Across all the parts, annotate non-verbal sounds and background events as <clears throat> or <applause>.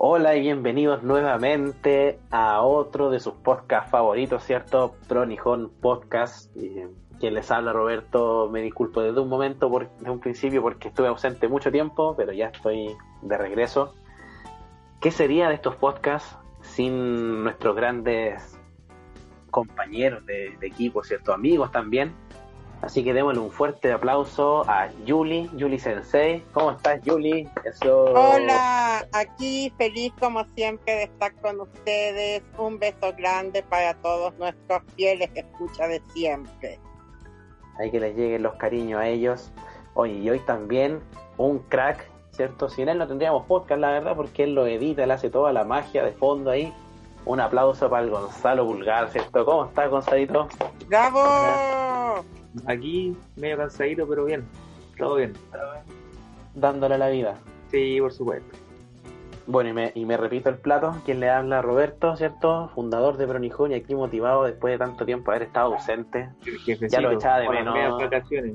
Hola y bienvenidos nuevamente a otro de sus podcasts favoritos, ¿cierto? Pronijón Podcast. quien les habla Roberto, me disculpo desde un momento, por, desde un principio, porque estuve ausente mucho tiempo, pero ya estoy de regreso. ¿Qué sería de estos podcasts sin nuestros grandes compañeros de equipo, ¿cierto? Amigos también Así que démosle un fuerte aplauso a Yuli, Yuli Sensei. ¿Cómo estás, Yuli? Hola, aquí feliz como siempre de estar con ustedes. Un beso grande para todos nuestros fieles que escucha de siempre. Hay que les lleguen los cariños a ellos. Oye, y hoy también un crack, ¿cierto? Sin él no tendríamos podcast, la verdad, porque él lo edita, él hace toda la magia de fondo ahí. Un aplauso para el Gonzalo Vulgar, ¿cierto? ¿Cómo estás, Gonzalito? ¡Bravo! Aquí medio cansadito, pero bien, todo bien. Dándole la vida. Sí, por supuesto. Bueno, y me, y me repito el plato, quien le habla Roberto, ¿cierto? Fundador de Pronijón y aquí motivado después de tanto tiempo haber estado ausente. ya lo echaba de menos. vacaciones.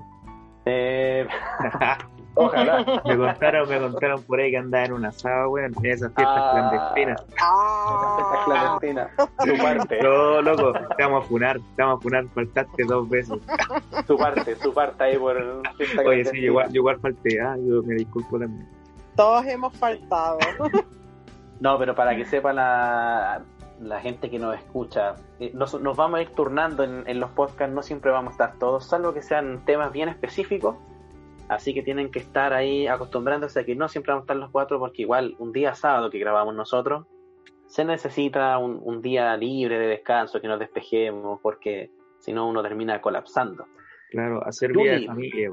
Eh... <laughs> Ojalá. <laughs> me contaron, me contaron por ahí que andaba en una asado, weón, en esas fiestas ah, clandestinas. Ah, fiestas clandestinas. Tu parte. No, loco, te vamos a funar, te vamos a funar, faltaste dos veces. Tu parte, tu parte ahí por fiesta Oye, sí, yo igual, yo igual falté, ah, yo me disculpo también. Todos hemos faltado. No, pero para que sepa la, la gente que nos escucha, eh, nos, nos vamos a ir turnando en, en los podcasts, no siempre vamos a estar todos, salvo que sean temas bien específicos Así que tienen que estar ahí acostumbrándose a que no siempre vamos a estar los cuatro, porque igual un día sábado que grabamos nosotros, se necesita un, día libre de descanso, que nos despejemos, porque si no uno termina colapsando. Claro, hacer vida de familia.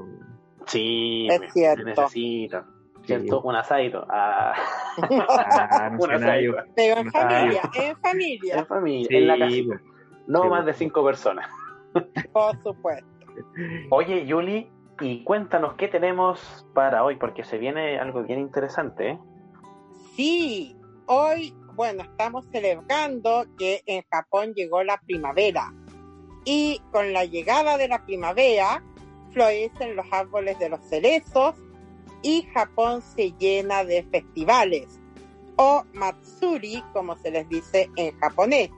Sí, es cierto. se necesita. ¿Cierto? Un asadito. Ah. ah <laughs> un asadito. Pero en familia, en familia. En familia, en la casa. No más de cinco personas. Por supuesto. Oye, Yuli, y cuéntanos qué tenemos para hoy, porque se viene algo bien interesante. ¿eh? Sí, hoy, bueno, estamos celebrando que en Japón llegó la primavera. Y con la llegada de la primavera, florecen los árboles de los cerezos y Japón se llena de festivales, o matsuri, como se les dice en japonés.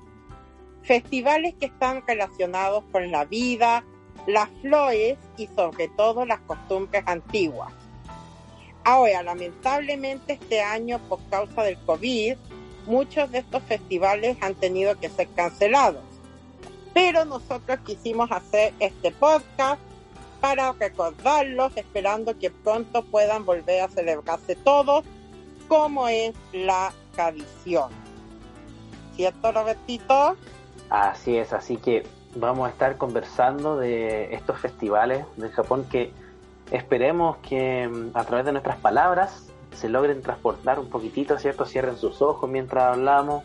Festivales que están relacionados con la vida, las flores y sobre todo las costumbres antiguas. Ahora, lamentablemente este año por causa del COVID, muchos de estos festivales han tenido que ser cancelados. Pero nosotros quisimos hacer este podcast para recordarlos, esperando que pronto puedan volver a celebrarse todos como es la tradición. ¿Cierto, Robertito? Así es, así que vamos a estar conversando de estos festivales de Japón que esperemos que mm, a través de nuestras palabras se logren transportar un poquitito, ¿cierto? Cierren sus ojos mientras hablamos.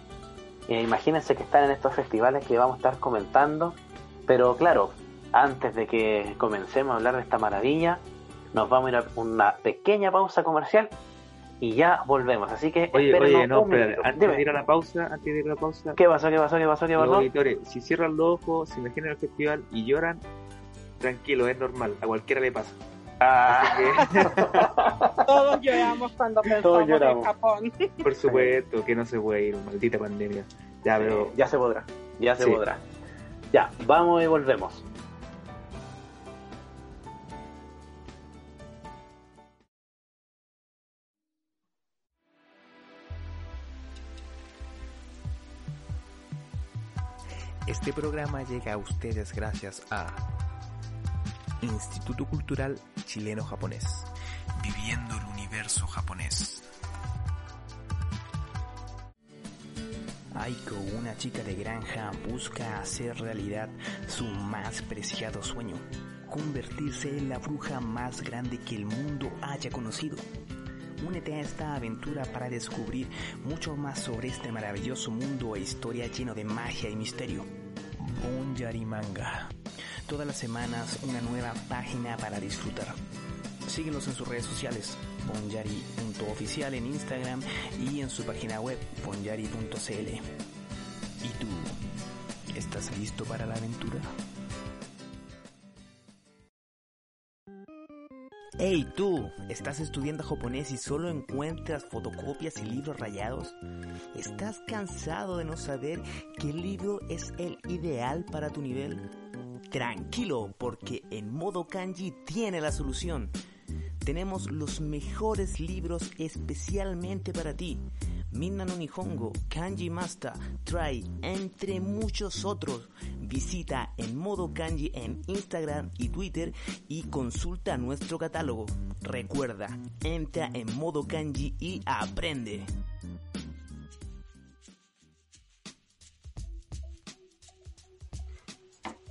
E imagínense que están en estos festivales que vamos a estar comentando. Pero claro, antes de que comencemos a hablar de esta maravilla, nos vamos a ir a una pequeña pausa comercial y ya volvemos. Así que oye, oye no, espera, antes de ir a la pausa, antes de ir a la pausa. ¿Qué pasó? ¿Qué pasó? ¿Qué pasó? ¿Qué pasó? si cierran los ojos, se imaginan el festival y lloran, tranquilo, es normal, a cualquiera le pasa. Ah. <laughs> Todos lloramos cuando pensamos en Japón. <laughs> Por supuesto que no se puede ir, maldita pandemia. Ya, pero... ya se podrá, ya se podrá. Ya, vamos y volvemos. Este programa llega a ustedes gracias a Instituto Cultural Chileno-Japonés, viviendo el universo japonés. Aiko, una chica de granja, busca hacer realidad su más preciado sueño, convertirse en la bruja más grande que el mundo haya conocido. Únete a esta aventura para descubrir mucho más sobre este maravilloso mundo e historia lleno de magia y misterio. Bon Manga. Todas las semanas una nueva página para disfrutar. Síguenos en sus redes sociales, bonyari.oficial en Instagram y en su página web, bonyari.cl. ¿Y tú? ¿Estás listo para la aventura? Hey tú, ¿estás estudiando japonés y solo encuentras fotocopias y libros rayados? ¿Estás cansado de no saber qué libro es el ideal para tu nivel? Tranquilo, porque en modo kanji tiene la solución. Tenemos los mejores libros especialmente para ti. Minna Nihongo, Kanji Master, Try, entre muchos otros. Visita en modo kanji en Instagram y Twitter y consulta nuestro catálogo. Recuerda, entra en modo kanji y aprende.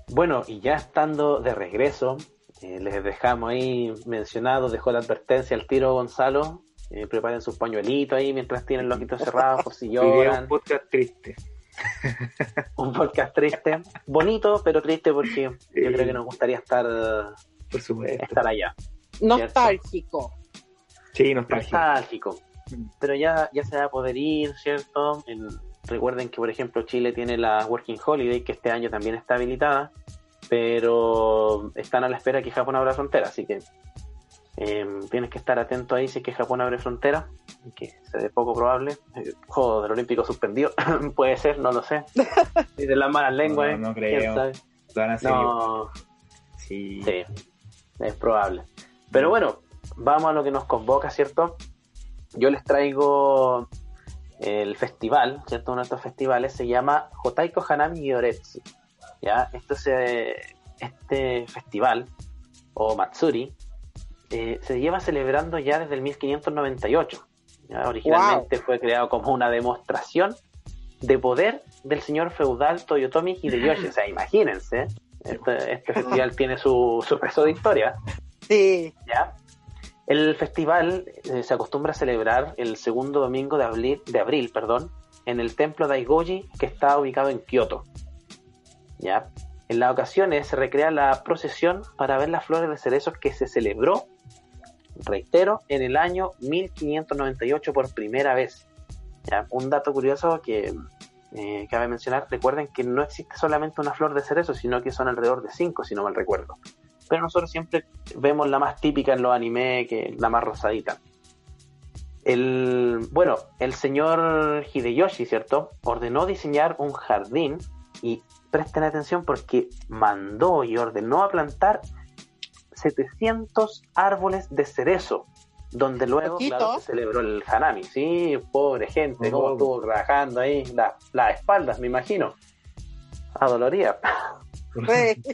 Bueno, y ya estando de regreso, eh, les dejamos ahí mencionado, dejó la advertencia al tiro Gonzalo. Eh, preparen sus pañuelitos ahí mientras tienen los ojitos cerrados por si <laughs> lloran. un podcast triste. <laughs> un podcast triste, bonito, pero triste porque yo creo que nos gustaría estar, por supuesto. estar allá. Nostálgico. Sí, nostálgico. Nostálgico. Pero ya, ya se va a poder ir, ¿cierto? En, recuerden que, por ejemplo, Chile tiene la Working Holiday, que este año también está habilitada, pero están a la espera que Japón abra frontera, así que eh, tienes que estar atento ahí si es que Japón abre frontera, que se ve poco probable. El juego del Olímpico suspendido, <laughs> puede ser, no lo sé. <laughs> Y de las malas lenguas, No, no creo. ¿quién sabe? Van a ser No, Sí. sí, es probable. Pero bueno, vamos a lo que nos convoca, ¿cierto? Yo les traigo el festival, ¿cierto? Uno de estos festivales se llama Jotaiko Hanami Gyoretsu. ¿ya? Esto se, este festival, o Matsuri, eh, se lleva celebrando ya desde el 1598. ¿ya? Originalmente fue creado como una demostración de poder del señor feudal Toyotomi Hideyoshi. O sea, <laughs> imagínense, este, este festival tiene su, su peso de historia. Sí. ¿ya? El festival eh, se acostumbra a celebrar el segundo domingo de abril, de abril perdón, en el templo Daigoji que está ubicado en Kioto. ¿ya? En las ocasiones se recrea la procesión para ver las flores de cerezos que se celebró, reitero, en el año 1598 por primera vez. Un dato curioso que eh, cabe mencionar, recuerden que no existe solamente una flor de cerezo, sino que son alrededor de cinco, si no mal recuerdo. Pero nosotros siempre vemos la más típica en los anime, que la más rosadita. El, bueno, el señor Hideyoshi, ¿cierto? Ordenó diseñar un jardín y presten atención porque mandó y ordenó a plantar 700 árboles de cerezo, donde luego claro, se celebró el Hanami. Sí, pobre gente, cómo Oh. estuvo trabajando ahí, la- las espaldas, me imagino. Adoloría. <laughs>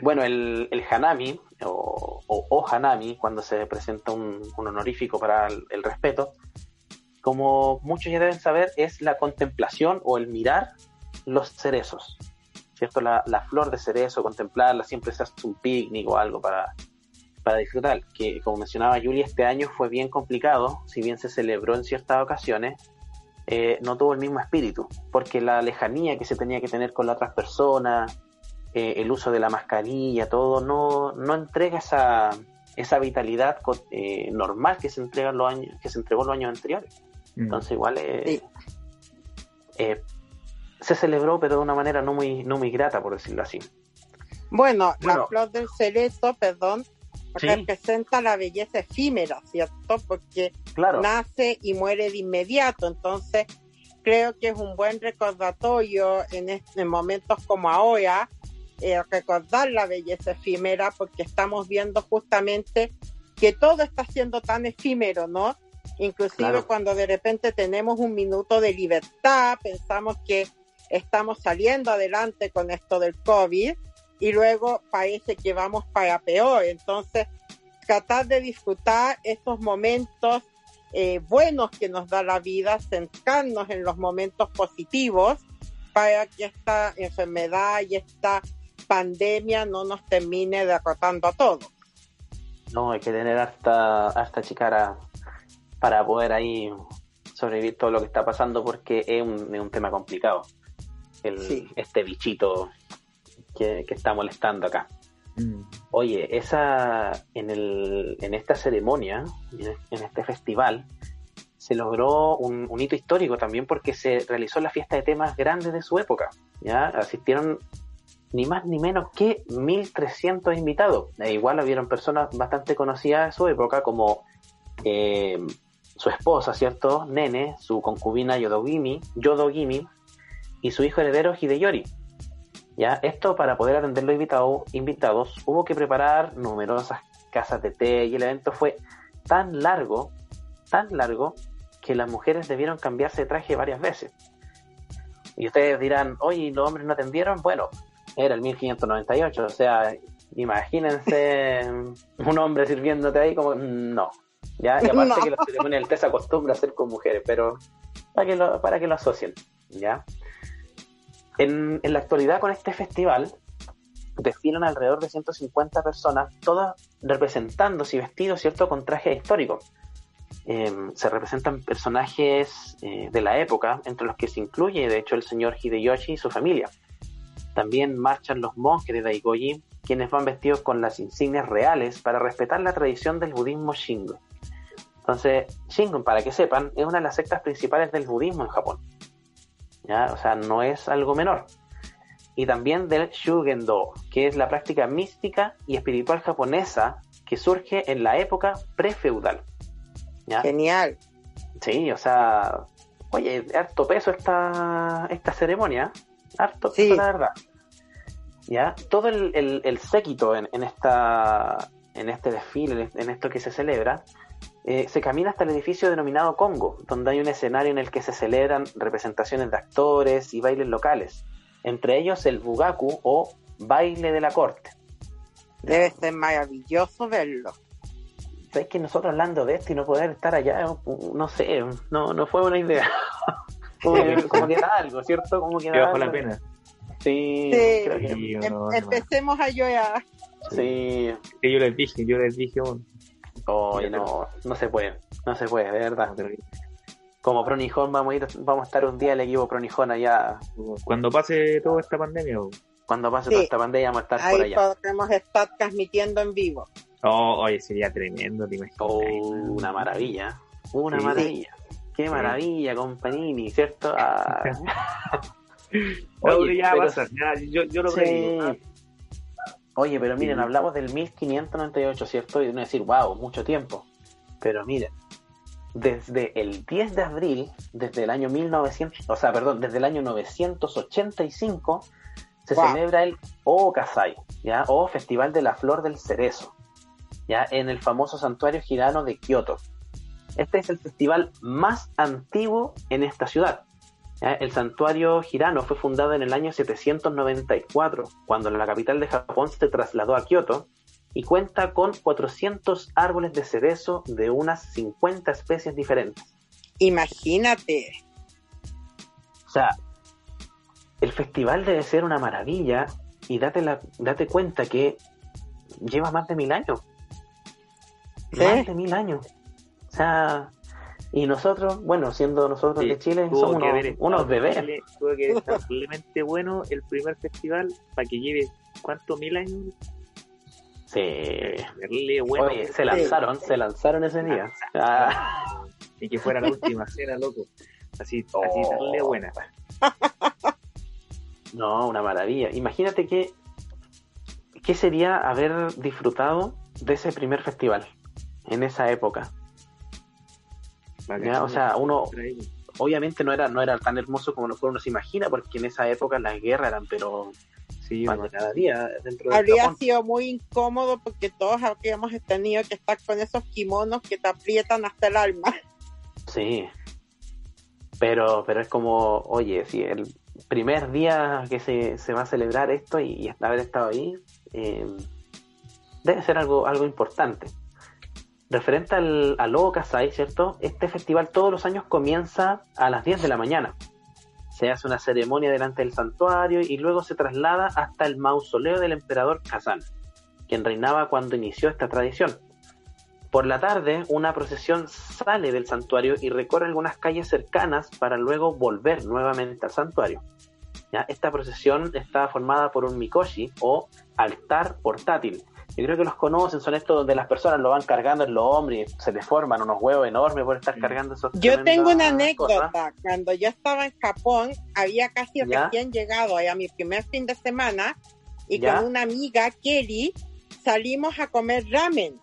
Bueno, el, el Hanami, o, o, o Hanami, cuando se presenta un, un honorífico para el, el respeto, como muchos ya deben saber, es la contemplación o el mirar los cerezos. ¿Cierto? La, la flor de cerezo, contemplarla, siempre se hace un picnic o algo para, para disfrutar. Que como mencionaba Julia, este año fue bien complicado, si bien se celebró en ciertas ocasiones, eh, no tuvo el mismo espíritu, porque la lejanía que se tenía que tener con las otras personas, eh, el uso de la mascarilla, todo, no, no entrega esa, esa vitalidad eh, normal que se entrega en los años, que se entregó los años anteriores. Mm. Entonces igual eh, Sí. Se celebró, pero de una manera no muy, no muy grata, por decirlo así. Bueno, la Bueno. flor del cerezo, perdón, Sí. representa la belleza efímera, ¿cierto? Porque Claro, nace y muere de inmediato. Entonces, creo que es un buen recordatorio en, est- en momentos como ahora, eh, recordar la belleza efímera, porque estamos viendo justamente que todo está siendo tan efímero, ¿no? Inclusive Claro. cuando de repente tenemos un minuto de libertad, pensamos que estamos saliendo adelante con esto del COVID y luego parece que vamos para peor. Entonces, tratar de disfrutar estos momentos eh, buenos que nos da la vida, centrarnos en los momentos positivos para que esta enfermedad y esta pandemia no nos termine derrotando a todos. No, hay que tener hasta, hasta chicara para poder ahí sobrevivir todo lo que está pasando porque es un, es un tema complicado. El, Sí. Este bichito que, que está molestando acá. Mm. Oye, esa en, el, en esta ceremonia, en este festival, se logró un, un hito histórico también porque se realizó la fiesta de temas grandes de su época. ¿ya? Asistieron ni más ni menos que 1.300 invitados. E igual hubieron personas bastante conocidas de su época como eh, su esposa, ¿cierto? Nene, su concubina Yodogimi, Yodogimi y su hijo heredero Hideyori. ¿Ya? Esto para poder atender los invitados, invitados hubo que preparar numerosas casas de té y el evento fue tan largo, tan largo, que las mujeres debieron cambiarse de traje varias veces. Y ustedes dirán, oye, ¿y ¿los hombres no atendieron? Bueno, era el 1598, o sea, imagínense <laughs> un hombre sirviéndote ahí como, no. ¿Ya? Y aparte <laughs> No. que la ceremonia del té se acostumbra a hacer con mujeres, pero para que lo, para que lo asocien, ¿ya? En, la actualidad con este festival desfilan alrededor de 150 personas, todas representándose y vestidos, ¿cierto?, con trajes históricos. Eh, se representan personajes eh, de la época, entre los que se incluye, de hecho, el señor Hideyoshi y su familia. También marchan los monjes de Daigoji, quienes van vestidos con las insignias reales para respetar la tradición del budismo Shingon. Entonces, Shingon, para que sepan, es una de las sectas principales del budismo en Japón. ¿Ya? O sea, no es algo menor. Y también del Shugendo, que es la práctica mística y espiritual japonesa que surge en la época prefeudal. ¿Ya? Genial. Sí, o sea, oye, harto peso esta, esta ceremonia, harto Sí. peso, la verdad. Ya, todo el, el, el séquito en, en esta, en este desfile, en esto que se celebra, eh, se camina hasta el edificio denominado Congo, donde hay un escenario en el que se celebran representaciones de actores y bailes locales, entre ellos el bugaku o baile de la corte. Debe ser maravilloso verlo. ¿Sabes que nosotros hablando de esto y no poder estar allá, no sé, no, no fue buena idea. <laughs> como, que, como que da algo, ¿cierto? Como que da bajó la algo. pena. Sí, Sí. creo que Sí, Em- no, no. empecemos a llorar. sí. Que yo les dije, yo les dije, oh, Oye, no, no se puede, no se puede, de verdad. Como Pronijón vamos a ir, vamos a estar un día el equipo Pronijón allá. Cuando pase toda esta pandemia, Cuando pase Sí. toda esta pandemia vamos a estar por Ahí allá. podremos estar transmitiendo en vivo. oh, oye, sería tremendo, te imaginas. Oh, una maravilla, una Sí. maravilla. Qué maravilla con Panini, ¿cierto? Ah. <laughs> <laughs> Oye, Oye, ya pero- va a ser, ya, yo, yo lo Sí. Oye, pero miren, Sí. hablamos del 1598, ¿cierto? Y uno decir, wow, mucho tiempo. Pero miren, desde el 10 de abril, desde el año 1900, o sea, perdón, desde el año 985, se Wow. celebra el Okasai, ¿ya? O Festival de la Flor del Cerezo, ¿ya? En el famoso santuario girano de Kioto. Este es el festival más antiguo en esta ciudad. ¿Ya? El santuario girano fue fundado en el año 794, cuando la capital de Japón se trasladó a Kioto, y cuenta con 400 árboles de cerezo de unas 50 especies diferentes. Imagínate. O sea, el festival debe ser una maravilla y date, la, date cuenta que lleva más de mil años. Más de mil años. O sea, y nosotros, bueno, siendo nosotros Sí, de Chile, somos unos, estado unos Tuvo que estar terriblemente bueno el primer festival para que lleve, ¿cuántos mil años? Sí. Bueno. Oye, se lanzaron, se lanzaron ese día. Ah, Y que fuera la <laughs> última cena, loco. Así, Oh. así terrible buena. no, una maravilla. Imagínate que qué sería haber disfrutado de ese primer festival en esa época. O sea, uno obviamente no era no era tan hermoso como uno se imagina, porque en esa época las guerras eran, pero sí, de cada día dentro de Habría Japón. sido muy incómodo porque todos habríamos tenido que estar con esos kimonos que te aprietan hasta el alma. Sí. Pero, pero es como, oye, si el primer día que se, se va a celebrar esto y, y haber estado ahí, eh, debe ser algo, algo importante. Referente al, al Lobo ¿cierto? Este festival todos los años comienza a las 10 de la mañana. Se hace una ceremonia delante del santuario y luego se traslada hasta el mausoleo del emperador Kazan, quien reinaba cuando inició esta tradición. Por la tarde, una procesión sale del santuario y recorre algunas calles cercanas para luego volver nuevamente al santuario. Esta procesión está formada por un mikoshi o altar portátil. Yo creo que los conocen, son estos donde las personas lo van cargando en los hombros y se les forman unos huevos enormes por estar cargando esos Yo tengo una tremendas cosas. anécdota. Cuando yo estaba en Japón, había casi ¿Ya? recién llegado a mi primer fin de semana y ¿Ya? con una amiga, Kelly, salimos a comer ramen.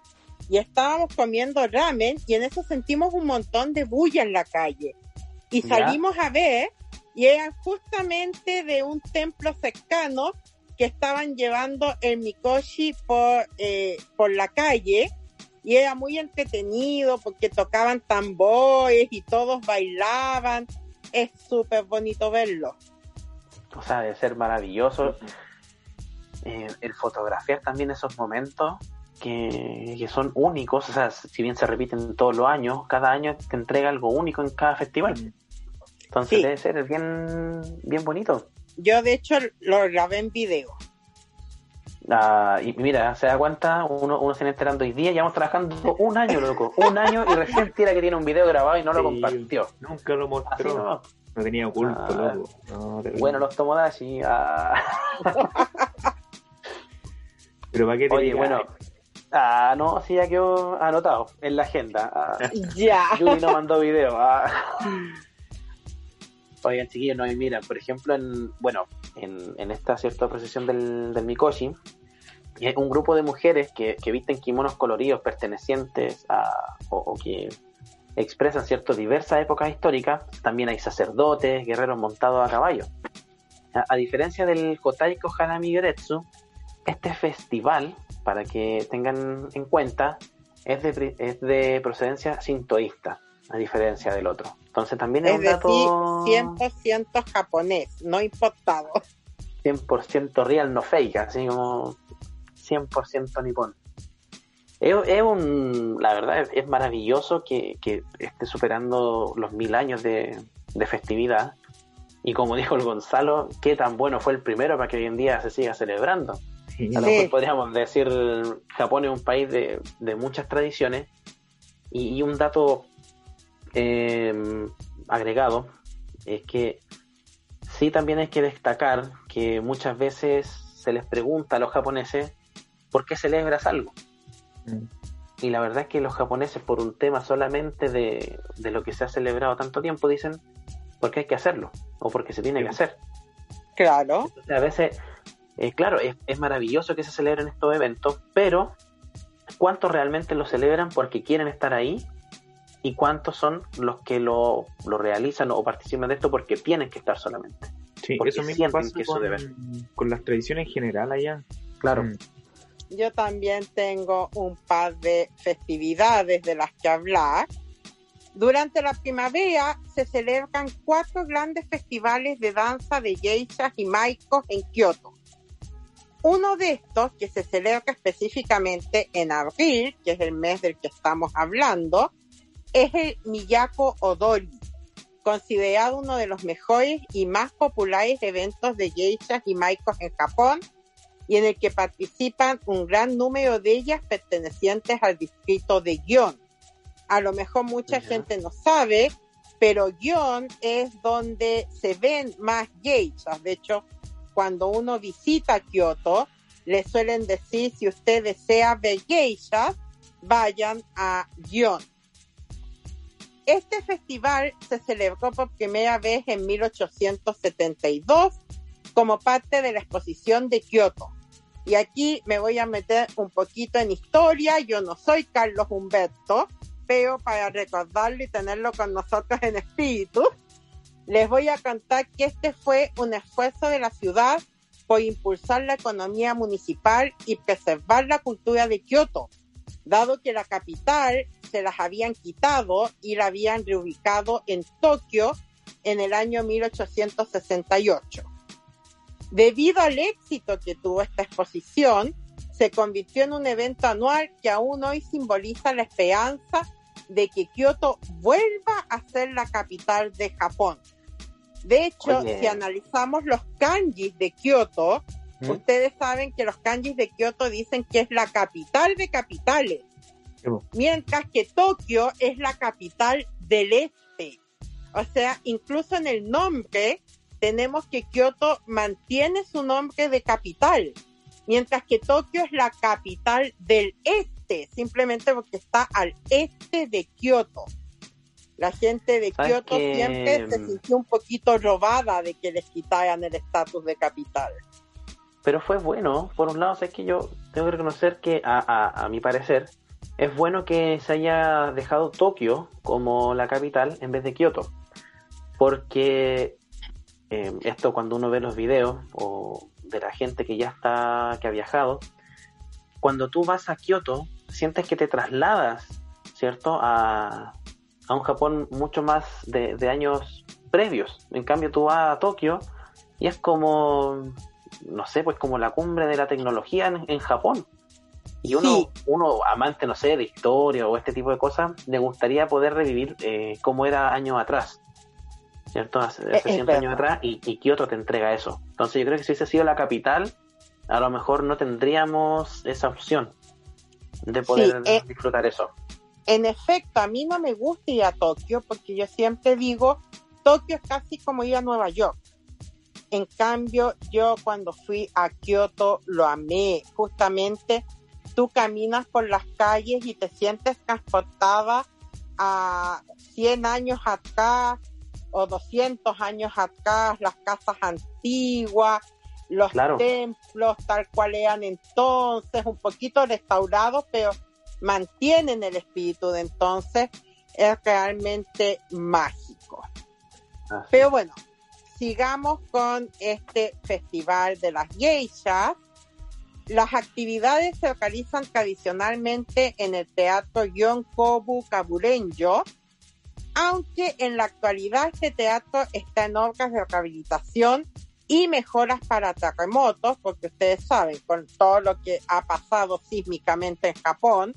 Y estábamos comiendo ramen y en eso sentimos un montón de bulla en la calle. Y ¿Ya? salimos a ver y eran justamente de un templo cercano que estaban llevando el Mikoshi por, eh, por la calle y era muy entretenido porque tocaban tambores y todos bailaban. Es súper bonito verlo. O sea, debe ser maravilloso eh, el fotografiar también esos momentos que, que son únicos. O sea, si bien se repiten todos los años, cada año te entrega algo único en cada festival. Entonces Sí. debe ser bien, bien bonito. Yo de hecho lo grabé en video. Ah, y mira, se da cuenta, uno, uno se está enterando hoy día, llevamos trabajando un año, loco, un año y recién tira que tiene un video grabado y no lo compartió. Nunca lo mostró. no. No tenía culpa, Ah. loco. No. Bueno, los Tomodachi. ah. <laughs> Pero para qué te Oye, bueno. Ah, no, sí, ya quedó anotado en la agenda. Ah, Ya. Yuri no mandó video. <laughs> Oigan, chiquillos, no, y mira, por ejemplo, en, bueno, en, en esta cierta procesión del, del Mikoshi, un grupo de mujeres que, que visten kimonos coloridos pertenecientes a, o, que expresan cierto diversas épocas históricas. También hay sacerdotes, guerreros montados a caballo. A, a diferencia del Kotaiko Hanami Yoretsu, este festival, para que tengan en cuenta, es de, es de procedencia sintoísta, a diferencia del otro. Entonces también es, Es un decir, dato 100% japonés, no importado. 100% real, no fake, así como 100% nipón. Es, es un, la verdad es, es maravilloso que, que esté superando los mil años de, de festividad. Y como <laughs> dijo el Gonzalo, qué tan bueno fue el primero para que hoy en día se siga celebrando. Sí. A lo mejor podríamos decir, Japón es un país de, de muchas tradiciones. Y, y un dato eh, agregado es que sí también hay que destacar que muchas veces se les pregunta a los japoneses por qué celebras algo. Mm. Y la verdad es que los japoneses, por un tema solamente de, de lo que se ha celebrado tanto tiempo, dicen porque hay que hacerlo o porque se tiene que hacer. Claro. Entonces, a veces, eh, claro, es, es maravilloso que se celebren estos eventos, pero ¿cuántos realmente lo celebran porque quieren estar ahí? ¿Y cuántos son los que lo, lo realizan o participan de esto porque tienen que estar solamente? Sí, porque eso mismo sienten pasa que eso con, debe. con las tradiciones en general allá. Claro. Mm. Yo también tengo un par de festividades de las que hablar. Durante la primavera se celebran cuatro grandes festivales de danza de geishas y maikos en Kioto. Uno de estos, que se celebra específicamente en abril, que es el mes del que estamos hablando, es el Miyako Odori, considerado uno de los mejores y más populares eventos de geishas y maikos en Japón y en el que participan un gran número de ellas pertenecientes al distrito de Gion. A lo mejor mucha gente no sabe, pero Gion es donde se ven más geishas. De hecho, cuando uno visita Kioto, le suelen decir si usted desea ver geishas, vayan a Gion. Este festival se celebró por primera vez en 1872 como parte de la exposición de Kioto. Y aquí me voy a meter un poquito en historia. Yo no soy Carlos Humberto, pero para recordarlo y tenerlo con nosotros en espíritu, les voy a contar que este fue un esfuerzo de la ciudad por impulsar la economía municipal y preservar la cultura de Kioto, dado que la capital se las habían quitado y la habían reubicado en Tokio en el año 1868. Debido al éxito que tuvo esta exposición, se convirtió en un evento anual que aún hoy simboliza la esperanza de que Kioto vuelva a ser la capital de Japón. De hecho, Oye. si analizamos los kanjis de Kioto, ¿Mm? ustedes saben que los kanjis de Kioto dicen que es la capital de capitales, mientras que Tokio es la capital del este. O sea, incluso en el nombre tenemos que Kioto mantiene su nombre de capital, mientras que Tokio es la capital del este, simplemente porque está al este de Kioto. La gente de ¿Sabes Kioto que- siempre se sintió un poquito robada de que les quitaran el estatus de capital. Pero fue bueno, por un lado, es que yo tengo que reconocer que, a, a, a mi parecer, es bueno que se haya dejado Tokio como la capital en vez de Kioto. Porque eh, esto cuando uno ve los videos o de la gente que ya está, que ha viajado, cuando tú vas a Kioto, sientes que te trasladas, ¿cierto? A, a un Japón mucho más de, de años previos. En cambio, tú vas a Tokio y es como, no sé, pues como la cumbre de la tecnología en, en Japón. Y uno, Sí. uno, amante, no sé, de historia o este tipo de cosas, le gustaría poder revivir eh, cómo era años atrás. ¿Cierto? Hace, hace 100 verdad. años atrás y, y Kioto te entrega eso. Entonces yo creo que si hubiese sido la capital, a lo mejor no tendríamos esa opción de poder eh, disfrutar eso. En efecto, a mí no me gusta ir a Tokio porque yo siempre digo, Tokio es casi como ir a Nueva York. En cambio, yo cuando fui a Kioto lo amé. Justamente tú caminas por las calles y te sientes transportada a 100 años atrás o 200 años atrás, las casas antiguas, los Claro. templos tal cual eran entonces, un poquito restaurados, pero mantienen el espíritu de entonces, es realmente mágico. Pero bueno, sigamos con este festival de las geishas. Las actividades se realizan tradicionalmente en el teatro Yonkobu Kaburenjo, aunque en la actualidad este teatro está en obras de rehabilitación y mejoras para terremotos, porque ustedes saben, con todo lo que ha pasado sísmicamente en Japón,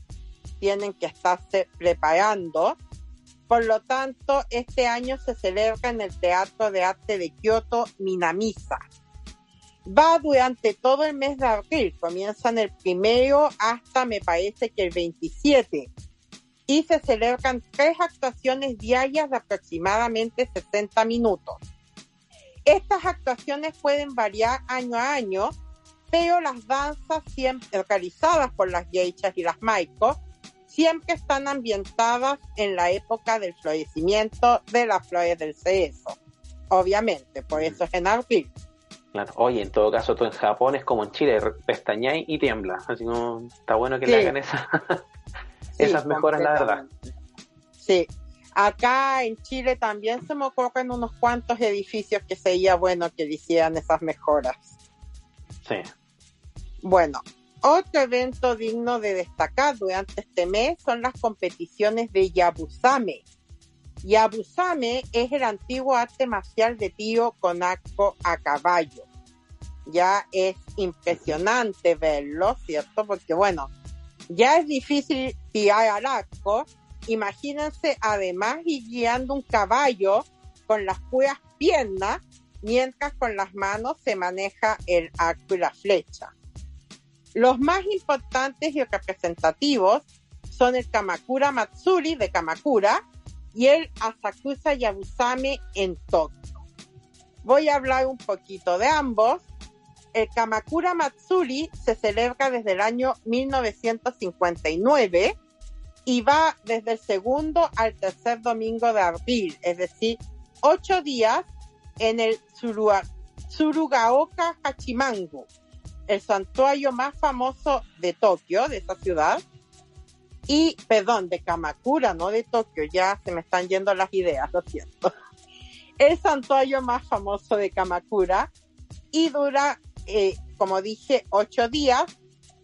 tienen que estarse preparando. Por lo tanto, este año se celebra en el Teatro de Arte de Kioto Minamisa. Va durante todo el mes de abril, comienzan el primero hasta me parece que el 27 y se celebran tres actuaciones diarias de aproximadamente 60 minutos. Estas actuaciones pueden variar año a año, pero las danzas siempre realizadas por las geishas y las maikos siempre están ambientadas en la época del florecimiento de las flores del cerezo. Obviamente, por eso es en abril. Claro. Oye, en todo caso, tú en Japón es como en Chile, pestañáis y tiembla. Así como está bueno que Sí. le hagan esa, Sí, esas mejoras, la verdad. Sí. Acá en Chile también se me ocurren unos cuantos edificios que sería bueno que le hicieran esas mejoras. Sí. Bueno, otro evento digno de destacar durante este mes son las competiciones de Yabusame. Yabusame es el antiguo arte marcial de tiro con arco a caballo. Ya es impresionante verlo, ¿cierto? Porque bueno, ya es difícil tirar al arco. Imagínense además ir guiando un caballo con las puras piernas, mientras con las manos se maneja el arco y la flecha. Los más importantes y representativos son el Kamakura Matsuri de Kamakura y el Asakusa Yabusame en Tokio. Voy a hablar un poquito de ambos. El Kamakura Matsuri se celebra desde el año 1959 y va desde el segundo al tercer domingo de abril, es decir, ocho días en el Tsurua- Tsurugaoka Hachimangu, el santuario más famoso de Tokio, de esa ciudad, y, perdón, de Kamakura, no de Tokio, ya se me están yendo las ideas, lo siento. El santuario más famoso de Kamakura y dura, eh, como dije, ocho días,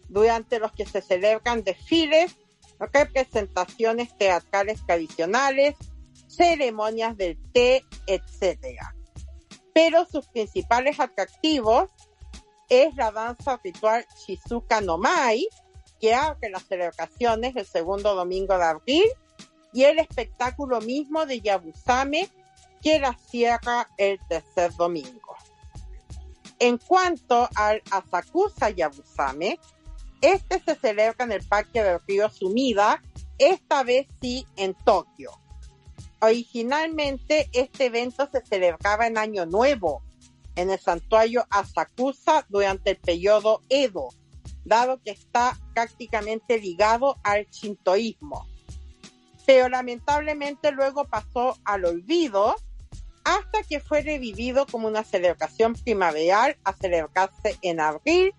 durante los que se celebran desfiles, representaciones teatrales tradicionales, ceremonias del té, etcétera. Pero sus principales atractivos es la danza ritual Shizuka no Mai, que abre las celebraciones el segundo domingo de abril, y el espectáculo mismo de Yabusame, que la cierra el tercer domingo. En cuanto al Asakusa Yabusame, este se celebra en el Parque del Río Sumida, esta vez sí en Tokio. Originalmente este evento se celebraba en Año Nuevo, en el santuario Asakusa durante el periodo Edo, dado que está prácticamente ligado al shintoísmo. Pero lamentablemente luego pasó al olvido hasta que fue revivido como una celebración primaveral a celebrarse en abril,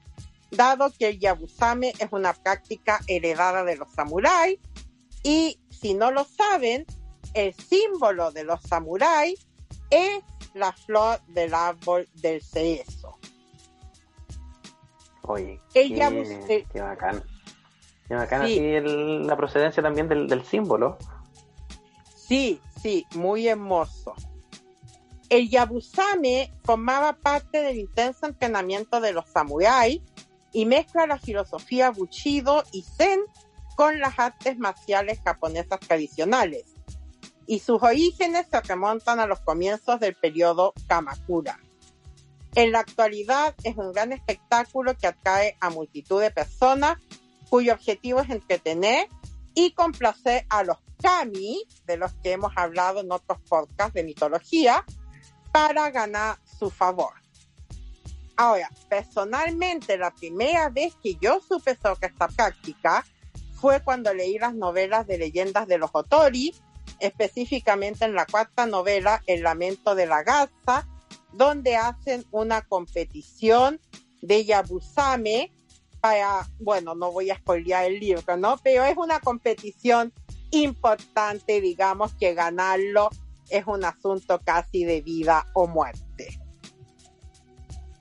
dado que el Yabusame es una práctica heredada de los samuráis y si no lo saben, el símbolo de los samuráis es la flor del árbol del cerezo. Oye, Ella qué, qué bacán. Qué bacán Sí. así el- la procedencia también del, del símbolo. Sí, sí, muy hermoso. El Yabusame formaba parte del intenso entrenamiento de los samuráis y mezcla la filosofía Bushido y Zen con las artes marciales japonesas tradicionales. Y sus orígenes se remontan a los comienzos del periodo Kamakura. En la actualidad es un gran espectáculo que atrae a multitud de personas cuyo objetivo es entretener y complacer a los kami, de los que hemos hablado en otros podcasts de mitología, para ganar su favor. Ahora, personalmente, la primera vez que yo supe sobre esta práctica fue cuando leí las novelas de leyendas de los Otori, específicamente en la cuarta novela, El lamento de la garza, donde hacen una competición de Yabusame para, bueno, no voy a spoilear el libro, ¿no? Pero es una competición importante, digamos que ganarlo es un asunto casi de vida o muerte.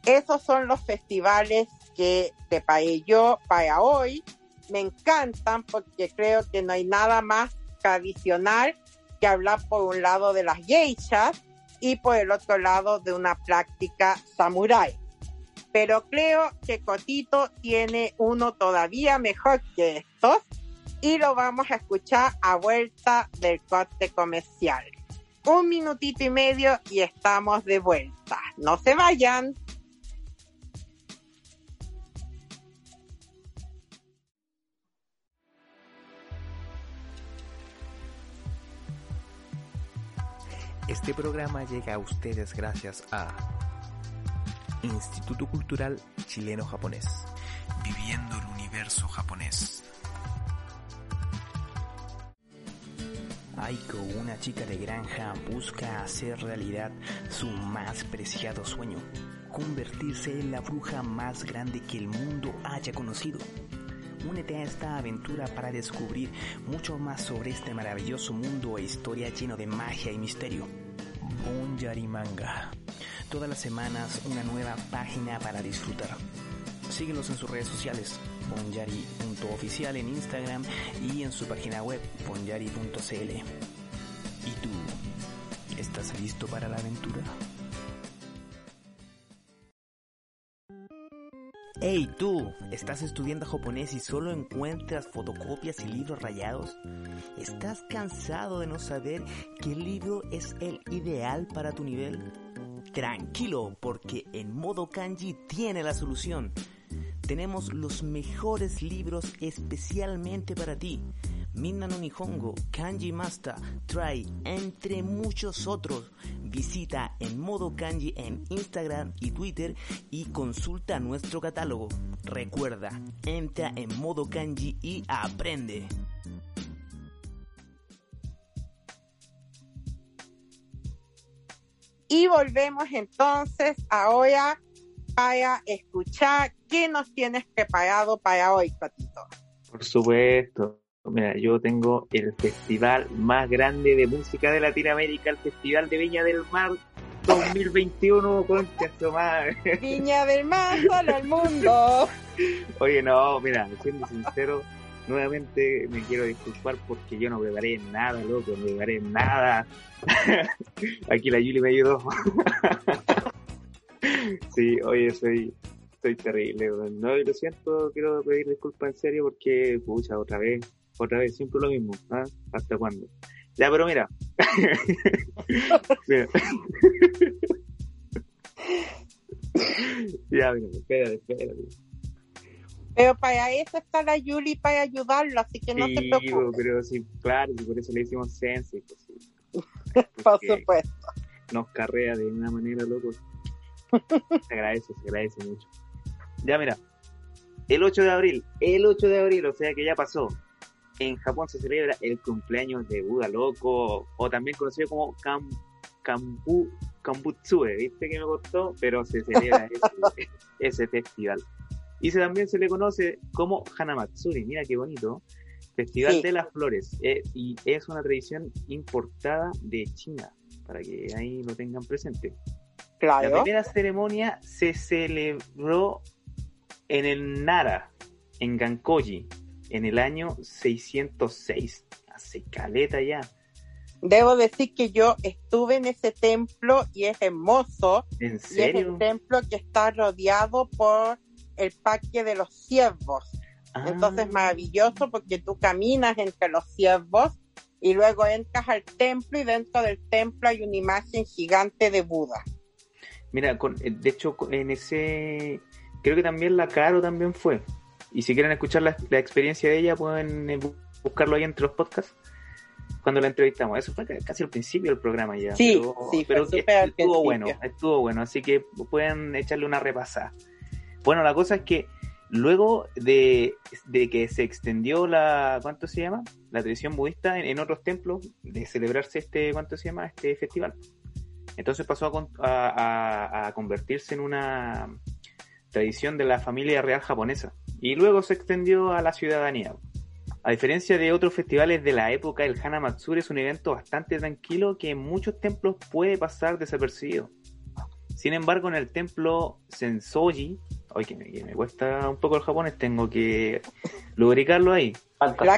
Esos son los festivales que preparé yo para hoy. Me encantan porque creo que no hay nada más tradicional que hablar por un lado de las geishas y por el otro lado de una práctica samurái. Pero creo que Cotito tiene uno todavía mejor que estos y lo vamos a escuchar a vuelta del corte comercial. Un minutito y medio y estamos de vuelta. No se vayan. Este programa llega a ustedes gracias a Instituto Cultural Chileno-Japonés. Viviendo el universo japonés. Aiko, una chica de granja, busca hacer realidad su más preciado sueño, convertirse en la bruja más grande que el mundo haya conocido. Únete a esta aventura para descubrir mucho más sobre este maravilloso mundo e historia lleno de magia y misterio. Bonyari Manga. Todas las semanas una nueva página para disfrutar. Síguenos en sus redes sociales, bonyari.oficial en Instagram y en su página web, bonyari.cl. ¿Y tú? ¿Estás listo para la aventura? Hey tú, ¿estás estudiando japonés y solo encuentras fotocopias y libros rayados? ¿Estás cansado de no saber qué libro es el ideal para tu nivel? Tranquilo, porque en modo kanji tiene la solución. Tenemos los mejores libros especialmente para ti. Minna no Nihongo, Kanji Master, Try, entre muchos otros. Visita en modo kanji en Instagram y Twitter y consulta nuestro catálogo. Recuerda, entra en modo kanji y aprende. Y volvemos entonces ahora para escuchar qué nos tienes preparado para hoy, Cotito. Por supuesto. Mira, yo tengo el festival más grande de música de Latinoamérica, el Festival de Viña del Mar 2021, concha su madre. <laughs> Viña del Mar, solo el mundo. Oye, no, mira, siendo sincero, nuevamente me quiero disculpar porque yo no preparé nada, loco, no preparé nada. <laughs> Aquí la Yuli me ayudó. <laughs> sí, oye, soy Estoy terrible. No, y lo siento, quiero pedir disculpas en serio porque, pucha, otra vez, otra vez, siempre lo mismo. ¿ah? ¿Hasta cuándo? Ya, pero mira. <laughs> Mira. <laughs> ya, mira, espérate, espérate. Pero para eso está la Yuli para ayudarlo, así que no sí, se preocupe. bo, pero sí, claro, por eso le hicimos sense. Pues, sí. <laughs> Por supuesto. Nos carrea de una manera, loco. Se agradece, se agradece mucho. Ya, mira. El 8 de abril, el 8 de abril, o sea que ya pasó. En Japón se celebra el cumpleaños de Buda Loco, o también conocido como Kam, Kambu, Kambutsue, ¿viste que me costó? Pero se celebra <laughs> ese, ese festival. Y se, también se le conoce como Hanamatsuri, mira qué bonito. Festival Sí. de las Flores. eh, y es una tradición importada de China, para que ahí lo tengan presente. La Claro. primera ceremonia se celebró en el Nara, en Gankoji, en el año 606. Hace caleta ya. Debo decir que yo estuve en ese templo y es hermoso. ¿En Y es serio? el templo que está rodeado por el parque de los ciervos. Ah, Entonces maravilloso porque tú caminas entre los ciervos y luego entras al templo y dentro del templo hay una imagen gigante de Buda. Mira, con, de hecho, en ese. Creo que también la Caro también fue. Y si quieren escuchar la, la experiencia de ella, pueden eh, bu- buscarlo ahí entre los podcasts. Cuando la entrevistamos. Eso fue ca- casi al principio del programa ya. Sí, pero, sí, pero que estuvo bueno, estuvo bueno. Así que pueden echarle una repasada. Bueno, la cosa es que luego de, de que se extendió la. ¿Cuánto se llama? La tradición budista en, en otros templos de celebrarse este. ¿Cuánto se llama? Este festival. Entonces pasó a- a- a convertirse en una tradición de la familia real japonesa. Y luego se extendió a la ciudadanía. A diferencia de otros festivales de la época, el Hana Matsuri es un evento bastante tranquilo que en muchos templos puede pasar desapercibido. Sin embargo, en el templo Sensoji, hoy que me, que me cuesta un poco el japonés, tengo que lubricarlo ahí.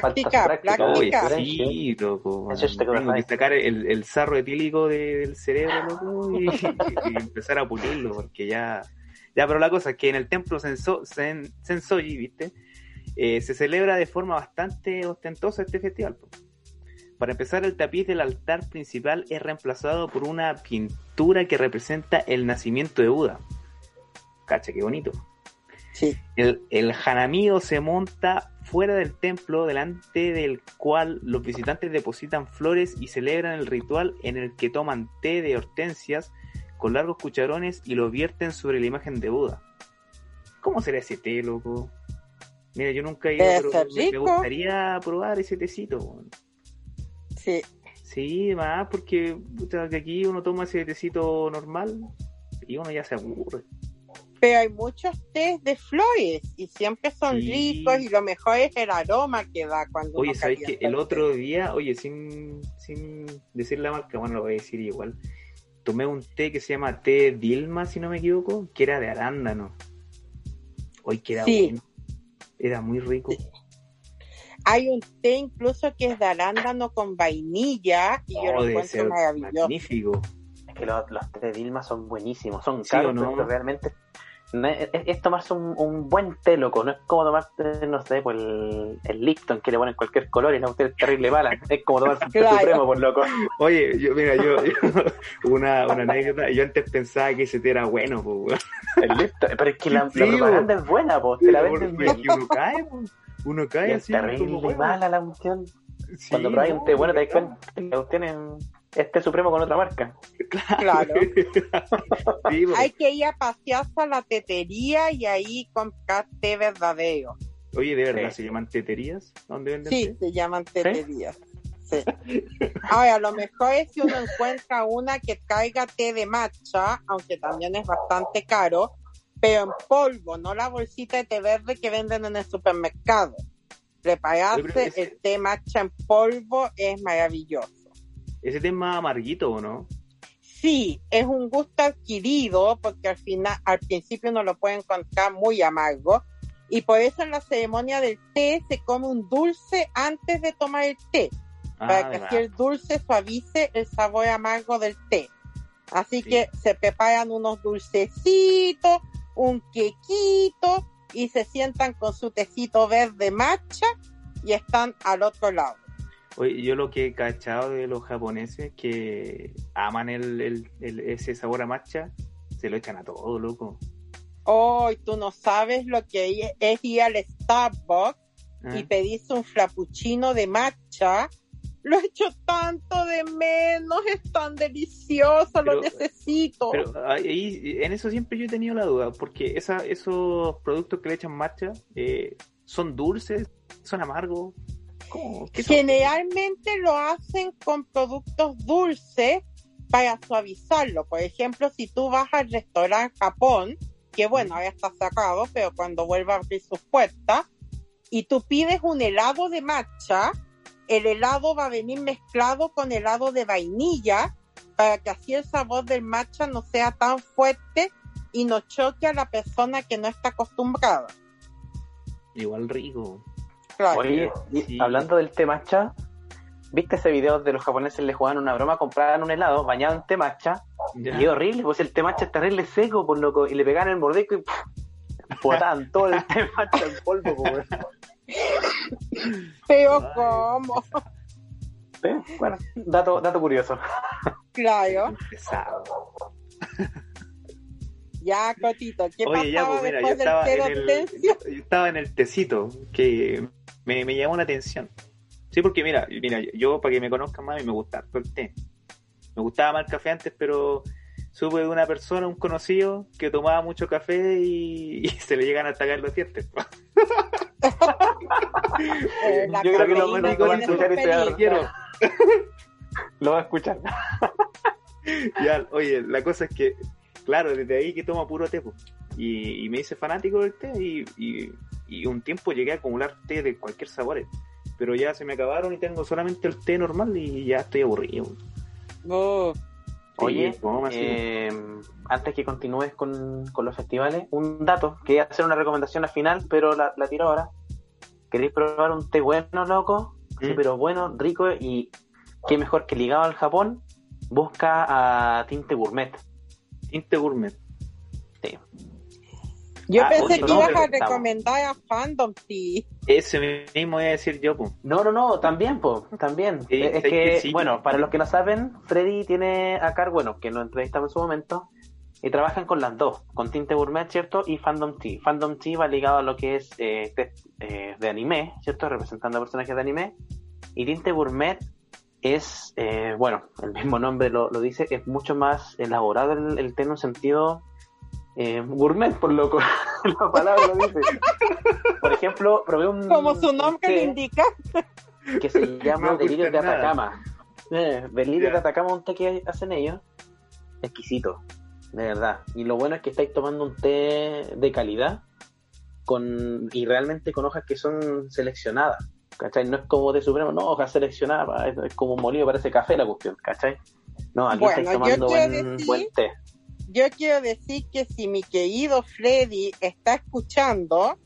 Falta, Práctica. Oye, sí, loco. Eso está Tengo que sacar el, el sarro etílico de- del cerebro, loco, y, <laughs> y empezar a pulirlo, porque ya. Ya, pero la cosa es que en el templo Senso, Sen- Sensoji, ¿viste? Eh, se celebra de forma bastante ostentosa este festival. Para empezar, el tapiz del altar principal es reemplazado por una pintura que representa el nacimiento de Buda. Cacha, qué bonito. Sí. El, el hanamío se monta fuera del templo, delante del cual los visitantes depositan flores y celebran el ritual en el que toman té de hortensias con largos cucharones y lo vierten sobre la imagen de Buda. ¿Cómo será ese té, loco? Mira, yo nunca he ido, pero me- me gustaría probar ese tecito. Sí. Sí, más porque puta, que aquí uno toma ese tecito normal y uno ya se aburre. Pero hay muchos tés de flores y siempre son Sí. ricos y lo mejor es el aroma que da cuando Oye, uno ¿sabéis que el té. otro día, oye, sin, sin decir la marca, bueno, lo voy a decir igual, tomé un té que se llama té Dilma, si no me equivoco, que era de arándano. Hoy que era Sí. bueno. Era muy rico. Hay un té incluso que es de arándano con vainilla y yo Oh, lo encuentro maravilloso. magnífico. Es que los, los té de Dilma son buenísimos, son ¿Sí caros, no? pero realmente es, es- es tomarse un, un buen té, loco. No es como tomarte, no sé, pues el, el Lipton que le ponen cualquier color y la usted es terrible mala. Es como tomarse un té <laughs> Claro. supremo, por loco. Oye, yo, mira, yo, yo- <laughs> una, una anécdota, yo antes pensaba que ese té era bueno, pues. El Lipton, pero es que la, Sí, la propaganda es buena, pues. Te la venden bien. uno cae, pues. Uno cae es así. como, terrible bueno. mala la cuestión. Sí, Cuando probáis un no, té bueno, te das cuenta que la cuestión es este supremo con otra marca. Claro. <laughs> sí, pues. Hay que ir a pasearse a la tetería y ahí comprar té verdadero. Oye, ¿de verdad Sí. se llaman teterías? ¿Dónde venden Sí, té? se llaman teterías. Sí. Ahora, lo mejor es si uno encuentra una que traiga té de matcha, aunque también es bastante caro, pero en polvo, no la bolsita de té verde que venden en el supermercado. Prepararse el té matcha en polvo es maravilloso. Ese más amarguito, ¿o no? Sí, es un gusto adquirido porque al final, al principio uno lo puede encontrar muy amargo y por eso en la ceremonia del té se come un dulce antes de tomar el té. para que Ah, así el dulce suavice el sabor amargo del té. Así Sí. que se preparan unos dulcecitos un quequito y se sientan con su tecito verde matcha y están al otro lado. Oye, yo lo que he cachado de los japoneses que aman el, el- el- ese sabor a matcha, se lo echan a todo, loco. Hoy tú no sabes lo que es ir al Starbucks ¿Ah? y pedirse un frappuccino de matcha. Lo he hecho tanto de menos, es tan delicioso, lo necesito. Pero ahí, en eso siempre yo he tenido la duda, porque esa, esos productos que le echan matcha eh, son dulces, son amargos. Generalmente lo hacen con productos dulces para suavizarlo. Por ejemplo, si tú vas al restaurante Japón, que bueno, ahora está sacado, pero cuando vuelva a abrir sus puertas, y tú pides un helado de matcha, el helado va a venir mezclado con helado de vainilla para que así el sabor del matcha no sea tan fuerte y no choque a la persona que no está acostumbrada. Igual rico. Claro. Oye, Sí. hablando del té matcha, ¿viste ese video de los japoneses le jugaban una broma? Compraban un helado bañado en té matcha Ya. y es horrible, pues el té matcha es terrible seco, por loco, y le pegaban el mordisco y ¡puf! botaban <laughs> todo el té matcha en polvo, pues. Pero. ¿cómo? ¿Eh? Bueno, dato, dato curioso. Claro. <laughs> Ya, Cotito, ¿qué Oye, ya, pasaba pues mira, yo después del estaba, té de en el, hortensio? yo estaba en el tecito, que me, me llamó la atención. Sí, porque mira, mira, yo para que me conozcan más, a mí me gusta harto el té. Me gustaba más el café antes, pero supe de una persona, un conocido, que tomaba mucho café y, <laughs> y se le llegan a atacar los dientes. <laughs> Yo creo que lo único que tiene escuchar y te. Quiero. Lo va a escuchar. <laughs> Ya, oye, la cosa es que, claro, desde ahí que tomo puro té, po. y, y me hice fanático del té y, y- y un tiempo llegué a acumular té de cualquier sabor, pero ya se me acabaron y tengo solamente el té normal y ya estoy aburrido. Uh, Oye, Sí, eh, antes que continúes con, con los festivales, un dato, quería hacer una recomendación al final, pero la, la tiro ahora. ¿Queréis probar un té bueno, loco? Sí, ¿Mm? pero bueno, rico y qué mejor que ligado al Japón, busca a Tinte Gourmet. Tinte gourmet. Sí. Yo Ah, pensé que ibas a recomendar a Fandom Tea. Ese mismo voy a decir yo, po. No, no, no, también, po, también. Sí, es que, que sí. bueno, para los que no saben, Freddy tiene a cargo, bueno, que nos entrevistamos en su momento, y trabajan con las dos, con Tinte Gourmet, ¿cierto? Y Fandom Tea. Fandom Tea va ligado a lo que es eh, test, eh, de anime, ¿cierto? Representando a personajes de anime. Y Tinte Gourmet es, eh, bueno, el mismo nombre lo, lo dice, es mucho más elaborado el, el té en un sentido eh, gourmet, por loco. <laughs> la palabra lo dice. Por ejemplo, probé un. Como su nombre té lo indica. que se <laughs> llama No de. Atacama. Eh, Delirios Ya. de Atacama, un té que hacen ellos. Exquisito, de verdad. Y lo bueno es que estáis tomando un té de calidad con y realmente con hojas que son seleccionadas. ¿Cachai? No es como de supremo, no, hojas seleccionadas, es, como molido, parece café la cuestión, ¿cachai? No, aquí Bueno, estáis tomando buen, decir- buen té. Yo quiero decir que si mi querido Freddy está escuchando,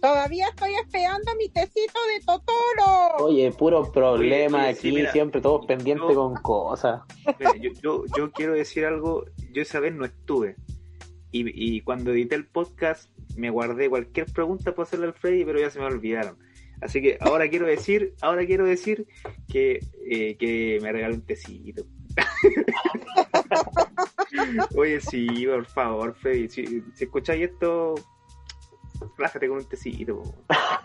todavía estoy esperando mi tecito de Totoro. Oye, puro problema Oye, oye, sí, aquí, mira, siempre todos pendientes con cosas. Mira, yo, yo, yo quiero decir algo, yo esa vez no estuve. Y, y cuando edité el podcast me guardé cualquier pregunta para hacerle al Freddy, pero ya se me olvidaron. Así que ahora quiero decir, ahora quiero decir que, eh, que me regaló un tecito. <laughs> Oye, sí, por favor, Freddy, si, si escucháis esto, rájate con un tecito.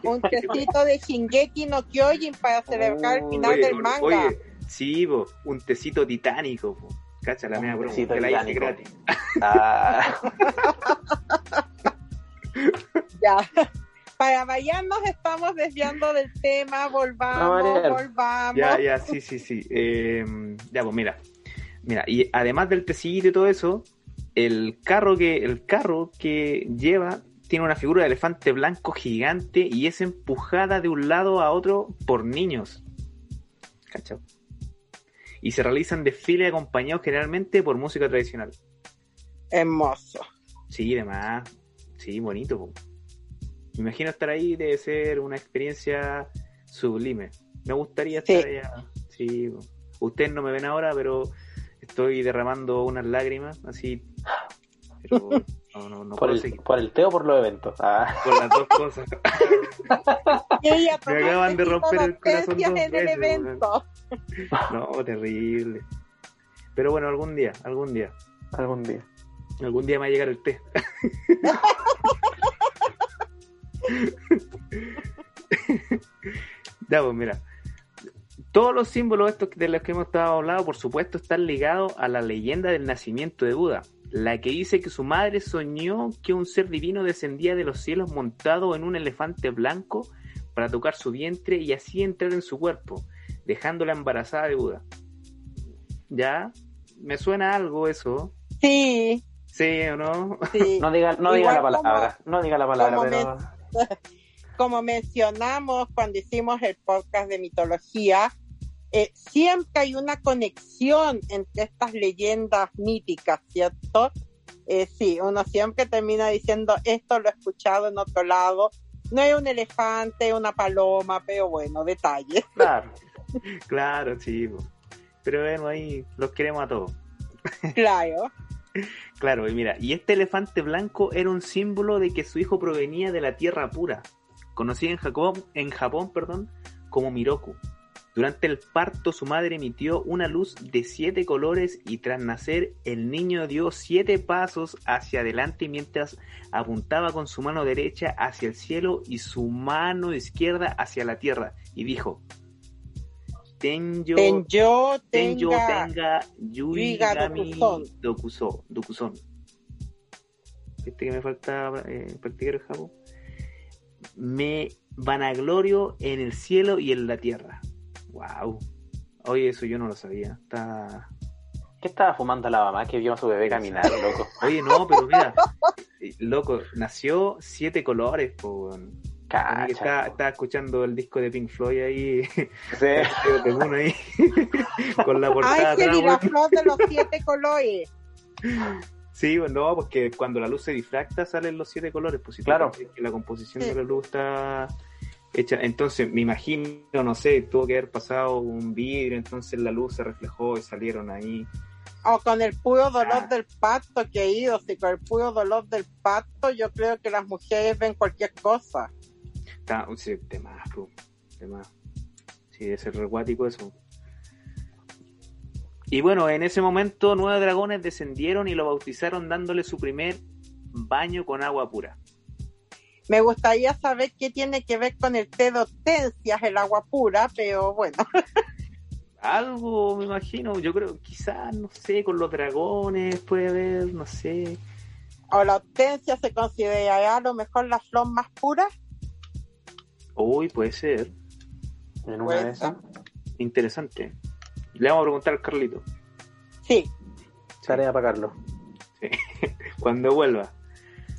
Un tecito de Shingeki no Kyojin para celebrar el final Oye, del manga. Oye, sí, un tecito titánico. po. Cacha la mea broma, tecito que la hice titánico. gratis. Ah, <laughs> Ya. Para nos estamos desviando del tema, volvamos, No, volvamos. Ya, ya, sí, sí, sí. Eh, ya, pues mira. Mira, y además del tecillito y todo eso, el carro que, el carro que lleva tiene una figura de elefante blanco gigante y es empujada de un lado a otro por niños. ¿Cachao? Y se realizan desfiles acompañados generalmente por música tradicional. Hermoso. Sí, demás. Sí, bonito. po. Me imagino estar ahí debe ser una experiencia sublime. Me gustaría Sí. estar allá. Sí. po. Ustedes no me ven ahora, pero estoy derramando unas lágrimas así. Pero No, no, no ¿Por puedo el, seguir. ¿Por el té o por los eventos? Ah, Por las dos cosas. <laughs> Me acaban de romper el corazón dos en el veces, evento. <laughs> No, terrible. Pero bueno, algún día, algún día. algún día. Algún día me va a llegar el té. <laughs> ya, pues mira. Todos los símbolos estos de los que hemos estado hablando, por supuesto, están ligados a la leyenda del nacimiento de Buda, la que dice que su madre soñó que un ser divino descendía de los cielos montado en un elefante blanco para tocar su vientre y así entrar en su cuerpo, dejándola embarazada de Buda. ¿Ya? ¿Me suena algo eso? Sí, ¿Sí o no? sí. <laughs> No diga, no diga Igual la como- palabra. no diga la palabra, como pero. <laughs> Como mencionamos cuando hicimos el podcast de mitología, eh, siempre hay una conexión entre estas leyendas míticas, ¿cierto? Eh, sí, uno siempre termina diciendo esto lo he escuchado en otro lado. No es un elefante, una paloma, pero bueno, detalles. <laughs> Claro. Claro, sí. Pero bueno, ahí los queremos a todos. Claro. Claro, y mira, y este elefante blanco era un símbolo de que su hijo provenía de la tierra pura, conocida en Japón, en Japón perdón, como Miroku. Durante el parto su madre emitió una luz de siete colores y tras nacer el niño dio siete pasos hacia adelante mientras apuntaba con su mano derecha hacia el cielo y su mano izquierda hacia la tierra y dijo, Tenyo, Tenyo, Tenyo tenga. tenga Yui Yuiga Gami Dokuson. Dokuso, Dokuson. ¿Viste que me falta eh, practicar el Japón? Me vanaglorio en el cielo y en la tierra. Wow. Oye, eso yo no lo sabía. Está... ¿Qué estaba fumando la mamá que vio a su bebé caminar, loco? <laughs> Oye, no, pero mira, eh, loco, nació siete colores, po, Cacha. Estaba, estaba escuchando el disco de Pink Floyd ahí, Sí. <laughs> ahí, <laughs> con la portada Ay, la flor de los siete colores. Sí, bueno, no, porque cuando la luz se difracta salen los siete colores, pues si tú Claro. que la composición Sí. de la luz está hecha, entonces me imagino, no sé, tuvo que haber pasado un vidrio, entonces la luz se reflejó y salieron ahí. O con el puro dolor Ah. del parto que he ido, si con el puro dolor del parto, yo creo que las mujeres ven cualquier cosa. Está, sí, de más. Sí, debe ser recuático eso. Y bueno, en ese momento nueve dragones descendieron y lo bautizaron dándole su primer baño con agua pura. Me gustaría saber qué tiene que ver con el té de hortensias, el agua pura, pero bueno, <laughs> Algo, me imagino, yo creo, quizás, no sé, con los dragones puede haber, no sé. o la hortensia se considerará a lo mejor la flor más pura. Uy, puede ser. En una de esas. Interesante. Le vamos a preguntar al Carlito. Sí, Tarea para Carlos. <laughs> Cuando vuelva.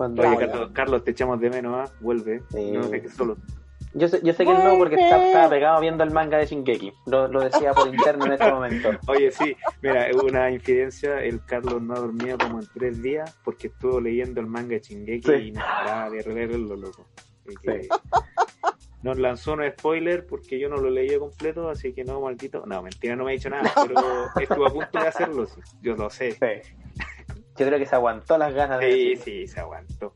Cuando Oye. Carlos, Carlos, te echamos de menos, ¿ah? Vuelve. Sí. No te quedes solo. Yo sé, yo sé que él no, porque está, estaba pegado viendo el manga de Shingeki. Lo, lo decía por interno en este momento. <laughs> Oye, sí, mira, hubo una infidencia. El Carlos no ha dormido como en tres días porque estuvo leyendo el manga de Chingeki Sí. y no paraba de leerlo, loco. Así que Sí. Nos lanzó un spoiler porque yo no lo leí completo, así que no, maldito. No, mentira, no me ha dicho nada, <laughs> pero estuvo a punto de hacerlo, sí. yo lo sé. Sí. Yo creo que se aguantó las ganas de Sí, decirlo. sí, se aguantó.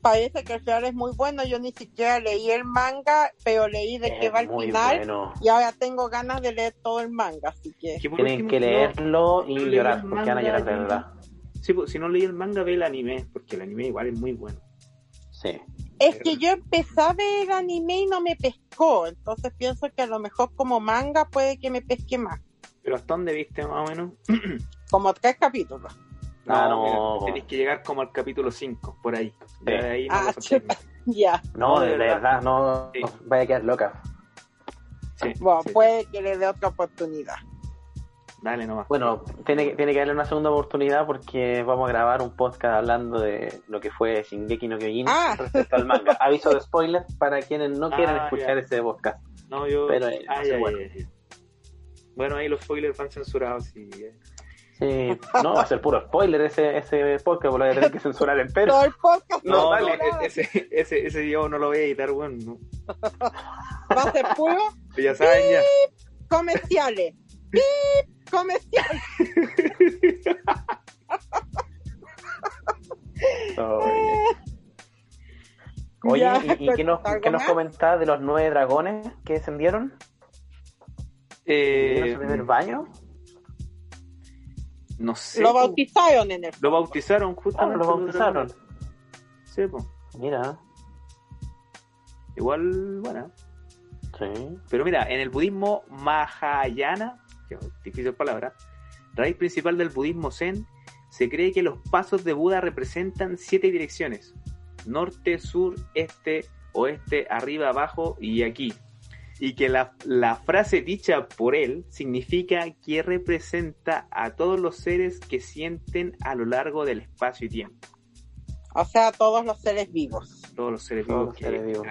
parece que el final es muy bueno. Yo ni siquiera leí el manga, pero leí de qué va el final. bueno. Y ahora tengo ganas de leer todo el manga, así que. Tienen último, que no- leerlo y no llorar, el porque van a llorar de verdad. Sí, pues, si no leí el manga, ve el anime, porque el anime igual es muy bueno. Sí. Es que yo empecé a ver anime y no me pescó, entonces pienso que a lo mejor como manga puede que me pesque más, Pero ¿hasta dónde viste más o menos? <clears throat> como tres capítulos. Ah, no. mira, tenés que llegar como al capítulo 5, por ahí. Sí. no Ah. <laughs> Ya, No, No, de, de verdad, verdad. no, Sí. no vaya a quedar loca. Sí, bueno, sí. puede que le dé otra oportunidad. Dale nomás. Bueno, tiene, que- tiene que darle una segunda oportunidad porque vamos a grabar un podcast hablando de lo que fue Shingeki no Kyojin Ah. respecto al manga. <laughs> Aviso de spoiler para quienes no quieran Ah, escuchar ya. ese podcast. No, yo. Pero, eh, Ay, sí, ay, bueno. ay, ay. Bueno, ahí los spoilers van censurados. Y, eh. Sí, no, va a ser puro spoiler ese, ese podcast, porque lo voy a tener que censurar entero. <laughs> Todo el podcast No, No, no, dale. ese, ese, ese yo no lo voy a editar, bueno. no. va a ser puro <laughs> Ya saben, ya. comerciales. ¡Pip! Comerciales. Oye, Ya, ¿y, y qué nos, ¿algo qué nos comentás de los nueve dragones que descendieron? ¿Dieron Eh, su primer baño? No sé. Lo bautizaron en el Lo bautizaron Ah, justamente. lo bautizaron. Sí, po. Mira, Igual, bueno. sí. Pero mira, en el budismo Mahayana, que es difícil palabra, raíz principal del budismo Zen, se cree que los pasos de Buda representan siete direcciones: norte, sur, este, oeste, arriba, abajo y aquí. Y que la, la frase dicha por él significa que representa a todos los seres que sienten a lo largo del espacio y tiempo. O sea, todos los seres vivos. Todos los seres Todos vivos los que seres vivos.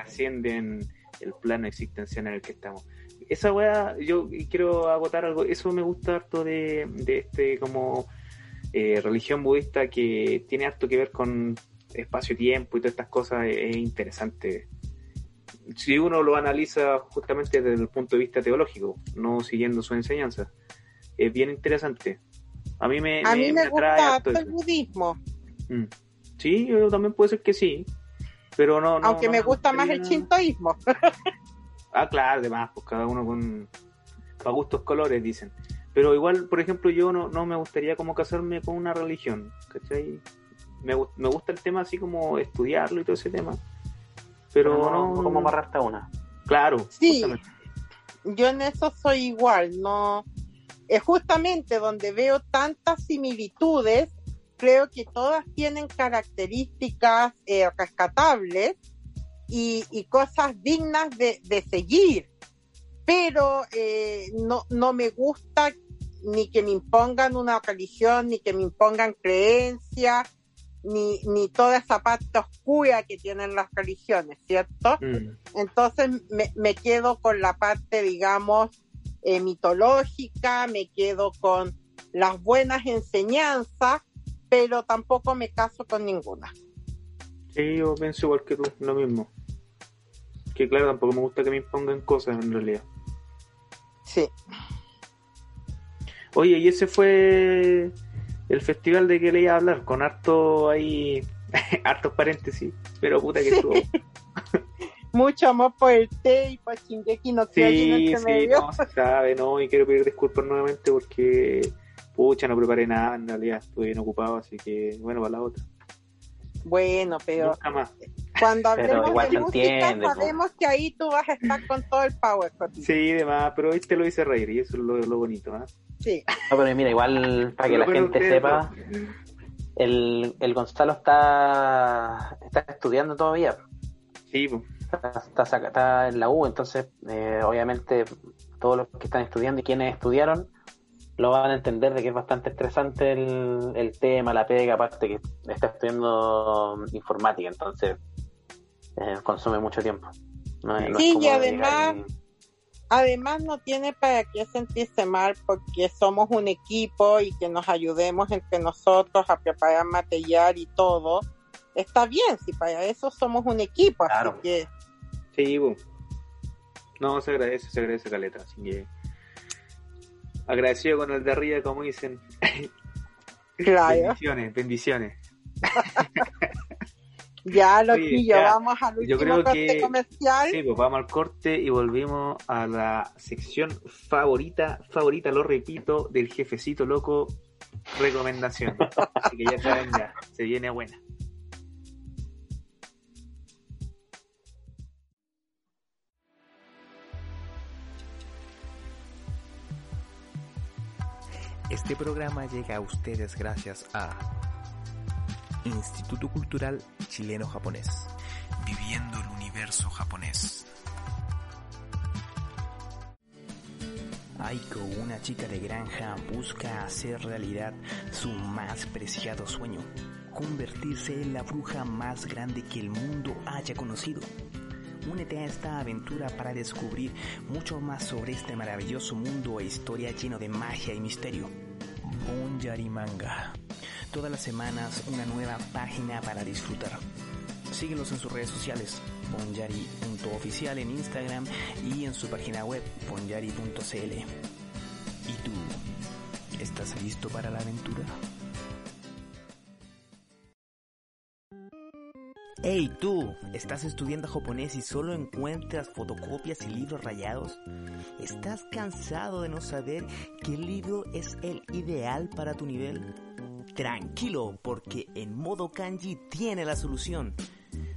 el plano existencial en el que estamos. Esa weá, yo quiero agotar algo, eso me gusta harto de, de este como eh, religión budista que tiene harto que ver con espacio-tiempo y todas estas cosas, es, es interesante. Si uno lo analiza justamente desde el punto de vista teológico, no siguiendo su enseñanza, es bien interesante. A mí me, A me- mí me me atrae gusta harto el budismo, Mm. Sí, yo también puede ser que sí, pero no. no aunque no me gusta más el shintoísmo. <laughs> Ah, claro, además, pues cada uno con. Para gustos colores, dicen. Pero igual, por ejemplo, yo no, no me gustaría como casarme con una religión, ¿cachai? Me, me gusta el tema así como estudiarlo y todo ese tema. Pero Pero no. no, ¿cómo amarrarte a una? Claro, Sí. justamente. Yo en eso soy igual, no. Es justamente donde veo tantas similitudes, creo que todas tienen características eh, rescatables y, y cosas dignas de, de seguir. Pero eh, no, no me gusta ni que me impongan una religión, ni que me impongan creencias, ni, ni toda esa parte oscura que tienen las religiones, ¿cierto? Mm. Entonces me, me quedo con la parte, digamos, eh, mitológica, me quedo con las buenas enseñanzas, pero tampoco me caso con ninguna. Sí, yo pienso igual que tú, lo mismo. Que claro, tampoco me gusta que me impongan cosas en realidad. Sí. Oye, y ese fue el festival de que le iba a hablar, con harto ahí, <laughs> hartos paréntesis, pero puta que Sí. estuvo. <laughs> Mucho amor por el té y por Shingeki no Sí, entre sí, no se sabe, no, y quiero pedir disculpas nuevamente porque, pucha, no preparé nada, en realidad estuve bien ocupado, así que, bueno, para la otra. Bueno, pero Nunca más. Cuando <laughs> hablemos igual de música, entiende, po. sabemos que ahí tú vas a estar con todo el power. Sí, demás, pero este lo hice reír y eso es lo, lo bonito, ¿ah? Sí. No, pero mira, igual para que la gente sepa, el, el Gonzalo está, está estudiando todavía. Sí, pues. Está, está saca- está en la U, entonces eh, obviamente todos los que están estudiando y quienes estudiaron lo van a entender de que es bastante estresante el, el tema, la pega, aparte que está estudiando informática, entonces eh, consume mucho tiempo. No, es- no es Sí, y además- y- Además, no tiene para qué sentirse mal porque somos un equipo y que nos ayudemos entre nosotros a preparar material y todo. Está bien, si para eso somos un equipo, Claro. así que Sí, pues. No, se agradece, se agradece caleta, así que. Agradecido con el de arriba, como dicen. <laughs> claro. Bendiciones, bendiciones. <laughs> Ya, <laughs> Oye, Loquillo, ya. vamos al Yo último creo corte que- comercial. Sí, pues vamos al corte y volvimos a la sección favorita, favorita, lo repito, del jefecito loco, recomendación. <laughs> Así que ya saben, ya, se viene buena. Este programa llega a ustedes gracias a Instituto Cultural Chileno-Japonés. Viviendo el universo japonés. Aiko, una chica de granja, busca hacer realidad su más preciado sueño, convertirse en la bruja más grande que el mundo haya conocido. Únete a esta aventura para descubrir mucho más sobre este maravilloso mundo e historia lleno de magia y misterio. Bonyari Manga. Todas las semanas una nueva página para disfrutar. Síguenos en sus redes sociales, bonyari.oficial en Instagram y en su página web, bonyari.cl. ¿Y tú? ¿Estás listo para la aventura? Hey tú, ¿estás estudiando japonés y solo encuentras fotocopias y libros rayados? ¿Estás cansado de no saber qué libro es el ideal para tu nivel? Tranquilo, porque en modo kanji tiene la solución.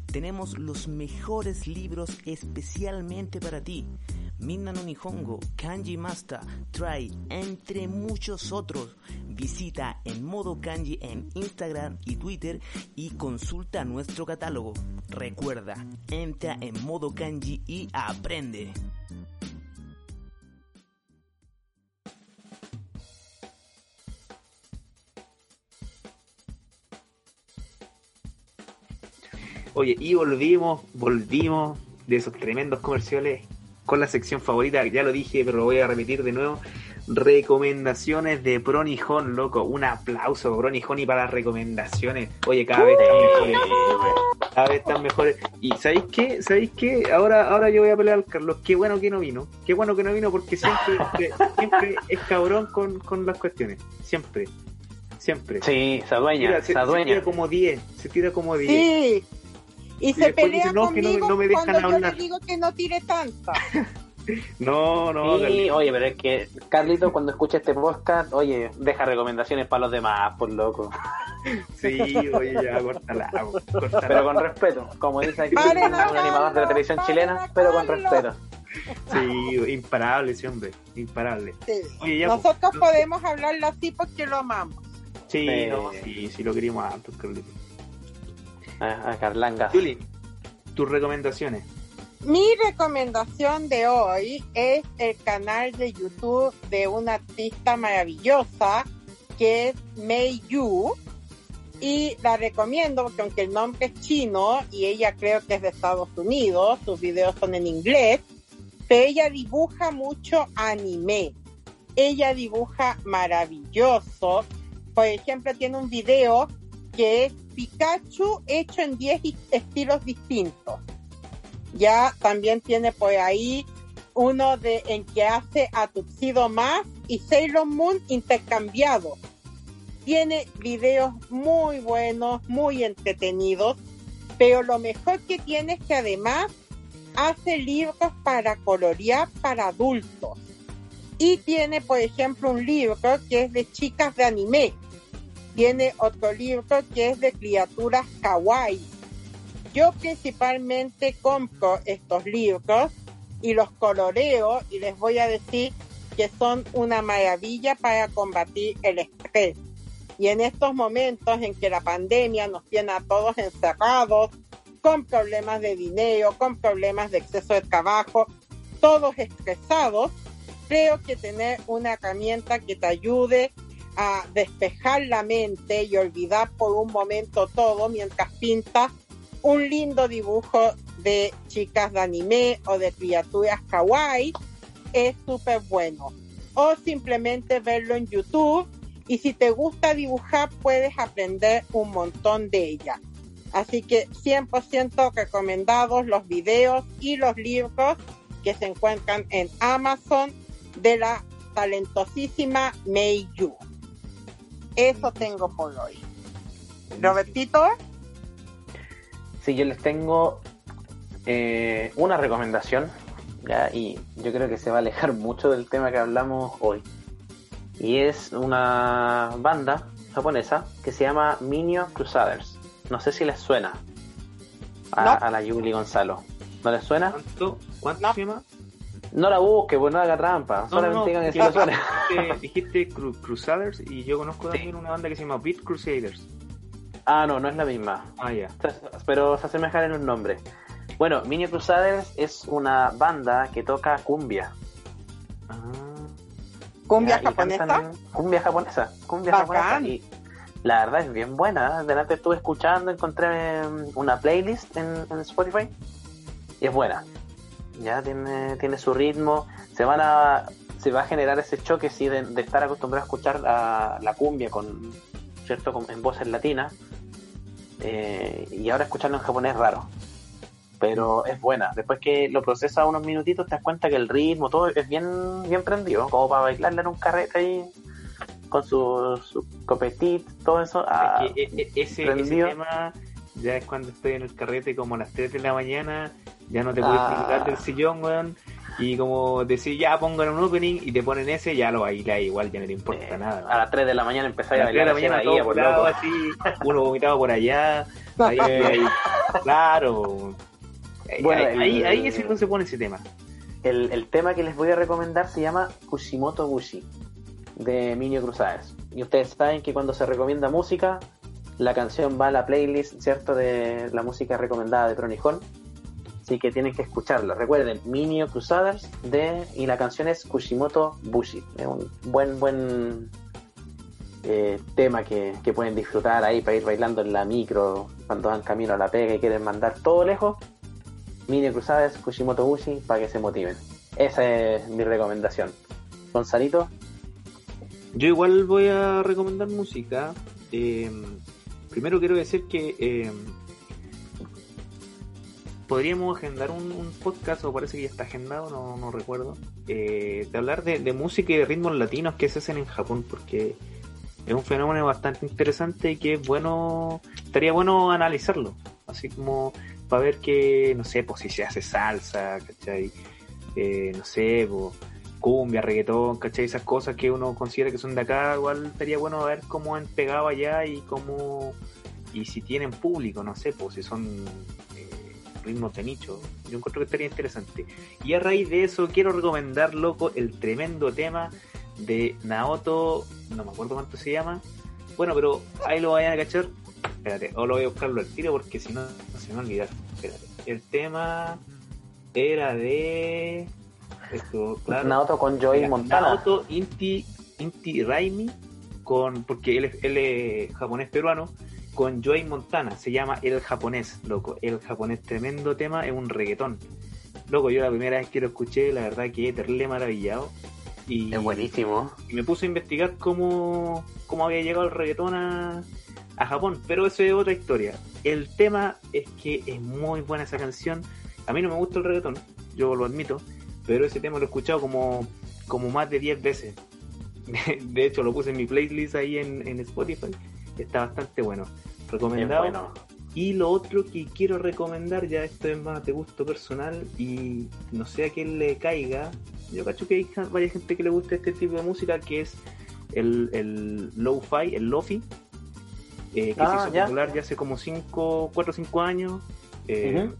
Tenemos los mejores libros especialmente para ti. Minna no Nihongo, Kanji Master, Try, entre muchos otros. Visita en modo kanji en Instagram y Twitter y consulta nuestro catálogo. Recuerda, entra en modo kanji y aprende. Oye, y volvimos, volvimos de esos tremendos comerciales con la sección favorita, ya lo dije, pero lo voy a repetir de nuevo. Recomendaciones de Pronijón, loco. Un aplauso, Pronijón, y para las recomendaciones. Oye, cada vez están mejores. Cada vez están mejores. Y ¿sabéis qué? ¿Sabéis qué? Ahora, ahora yo voy a pelear al Carlos. Qué bueno que no vino. Qué bueno que no vino porque siempre, siempre es cabrón con, con las cuestiones. Siempre. Siempre. Sí, se adueña, se, se adueña. se tira como 10. Se tira como 10. Sí. Y, Y se pelea dice, no, que no me- conmigo no me dejan cuando yo hablar. le digo que no tire tanta. <laughs> No, no, Sí, Carlito. oye, pero es que Carlito cuando escucha este podcast, oye, deja recomendaciones para los demás, por loco. <laughs> Sí, oye, ya, córtala. córtala. Pero con respeto, como dice aquí Paren un a animador de la televisión chilena, pero con respeto. Sí, imparable ese hombre, imparable. Sí. Oye, ya, Nosotros pues, podemos hablarlo así porque lo amamos. Sí, Sí. no, sí, sí lo queríamos harto, Carlito. A, a Carlanga. Juli, tus recomendaciones. Mi recomendación de hoy es el canal de YouTube de una artista maravillosa que es Mei Yu. Y la recomiendo porque aunque el nombre es chino y ella creo que es de Estados Unidos, sus videos son en inglés, pero ella dibuja mucho anime. Ella dibuja maravilloso. Por ejemplo, tiene un video que es Pikachu hecho en 10 i- estilos distintos. Ya también tiene por ahí uno de en que hace a Tuxedo Más y Sailor Moon intercambiados. Tiene videos muy buenos, muy entretenidos, pero lo mejor que tiene es que además hace libros para colorear para adultos. Y tiene, por ejemplo, un libro que es de chicas de anime. Tiene otro libro que es de criaturas kawaii. Yo principalmente compro estos libros y los coloreo y les voy a decir que son una maravilla para combatir el estrés. Y en estos momentos en que la pandemia nos tiene a todos encerrados, con problemas de dinero, con problemas de exceso de trabajo, todos estresados, creo que tener una herramienta que te ayude a despejar la mente y olvidar por un momento todo mientras pintas un lindo dibujo de chicas de anime o de criaturas kawaii es súper bueno. O simplemente verlo en YouTube y si te gusta dibujar puedes aprender un montón de ella. Así que 100% recomendados los videos y los libros que se encuentran en Amazon de la talentosísima Mei Yu. Eso tengo por hoy. Robertito, Sí, yo les tengo eh, una recomendación, ¿ya? y yo creo que se va a alejar <laughs> mucho del tema que hablamos hoy. Y es una banda japonesa que se llama Minio Crusaders. No sé si les suena a, No. a la Yuli Gonzalo. ¿No les suena? ¿Cuánto, cuánto No. se llama? No la busque, pues no haga trampa. No, Solamente no, no, digan dijiste, <laughs> dijiste Cru- Crusaders y yo conozco Sí. también una banda que se llama Beat Crusaders. Ah, no, no es la misma. Ah, ya. pero se asemejan en un nombre. Bueno, Minio Crusaders es una banda que toca cumbia. Ah, cumbia Ya, japonesa. cantan Cumbia japonesa. Cumbia Bacán. japonesa. Y la verdad es bien buena. ¿eh? Delante estuve escuchando, encontré mm, una playlist en, en Spotify. Y es buena. Ya tiene, tiene su ritmo. Se van a. Se va a generar ese choque sí de, de estar acostumbrado a escuchar la, la cumbia con cierto Con- en voces latinas. Eh, y ahora escucharlo en japonés es raro. Pero es buena. Después que lo procesas unos minutitos te das cuenta que el ritmo todo es bien bien prendido como para bailarle en un carrete ahí con su, su copetit todo eso ah, es que, e- e- ese, tema ya es cuando estoy en el carrete como a las 3 de la mañana, ya no te puedes Ah. del sillón, weón. Y como decir, ya pongan un opening y te ponen ese, ya lo bailas igual, ya no te importa Eh, nada. A las 3 de la mañana A empezáis a las 3 de bailar la mañana todo por así, uno vomitado por allá, ahí, <laughs> ahí, claro. Bueno, ahí, el- ahí, ahí es cuando se pone ese tema. El, el tema que les voy a recomendar se llama Kushimoto Bushi de Minio Cruzadas. Y ustedes saben que cuando se recomienda música, la canción va a la playlist, ¿cierto? De la música recomendada de Pronijón. Así que tienen que escucharlo. Recuerden, Minio Crusaders de, y la canción es Kushimoto Bushi. Es un buen, buen eh, tema que, que pueden disfrutar ahí para ir bailando en la micro cuando van camino a la pega y quieren mandar todo lejos. Mini Cruzadas, Kushimoto Bushi, para que se motiven. Esa es mi recomendación. Gonzalito, Yo igual voy a recomendar música. Eh, primero quiero decir que eh, podríamos agendar un, podcast, o parece que ya está agendado, no, no recuerdo, eh, de hablar de, de música y de ritmos latinos que se hacen en Japón, porque es un fenómeno bastante interesante y que es bueno, estaría bueno analizarlo, así como para ver que, no sé, pues si se hace salsa, ¿cachai? Eh, no sé, pues cumbia, reggaetón, ¿cachai? Esas cosas que uno considera que son de acá, igual estaría bueno ver cómo han pegado allá y cómo, y si tienen público, no sé, pues si son eh, ritmos de nicho. Yo encuentro que estaría interesante. Y a raíz de eso quiero recomendar, loco, el tremendo tema de Naoto, no me acuerdo cuánto se llama. Bueno, pero ahí lo vayan a cachar. Espérate, o lo voy a buscarlo al tiro porque si no, se me va a olvidar. Espérate. El tema era de... Esto, claro. Naoto con Joey Mira, Montana. Naoto Inti, Inti Raimi, con, porque él es, él es japonés peruano, con Joey Montana. Se llama El Japonés, loco. El Japonés, tremendo tema, es un reggaetón. Loco, yo la primera vez que lo escuché, la verdad que terrible maravillado. Y, Es buenísimo. y me puse a investigar cómo, cómo había llegado el reggaetón a, a Japón, pero eso es otra historia. El tema es que es muy buena esa canción. A mí no me gusta el reggaetón, yo lo admito, pero ese tema lo he escuchado como, como más de 10 veces. <laughs> De hecho, lo puse en mi playlist ahí en, en Spotify. Está bastante bueno. Recomendado. bueno. Y lo otro que quiero recomendar, ya esto es más de gusto personal y no sé a quién le caiga. Yo cacho que hay varias gente que le gusta este tipo de música que es el, el lo-fi, el lofi, eh, que Ah, se hizo ya. popular ya hace como 5, 4 o 5 años. eh.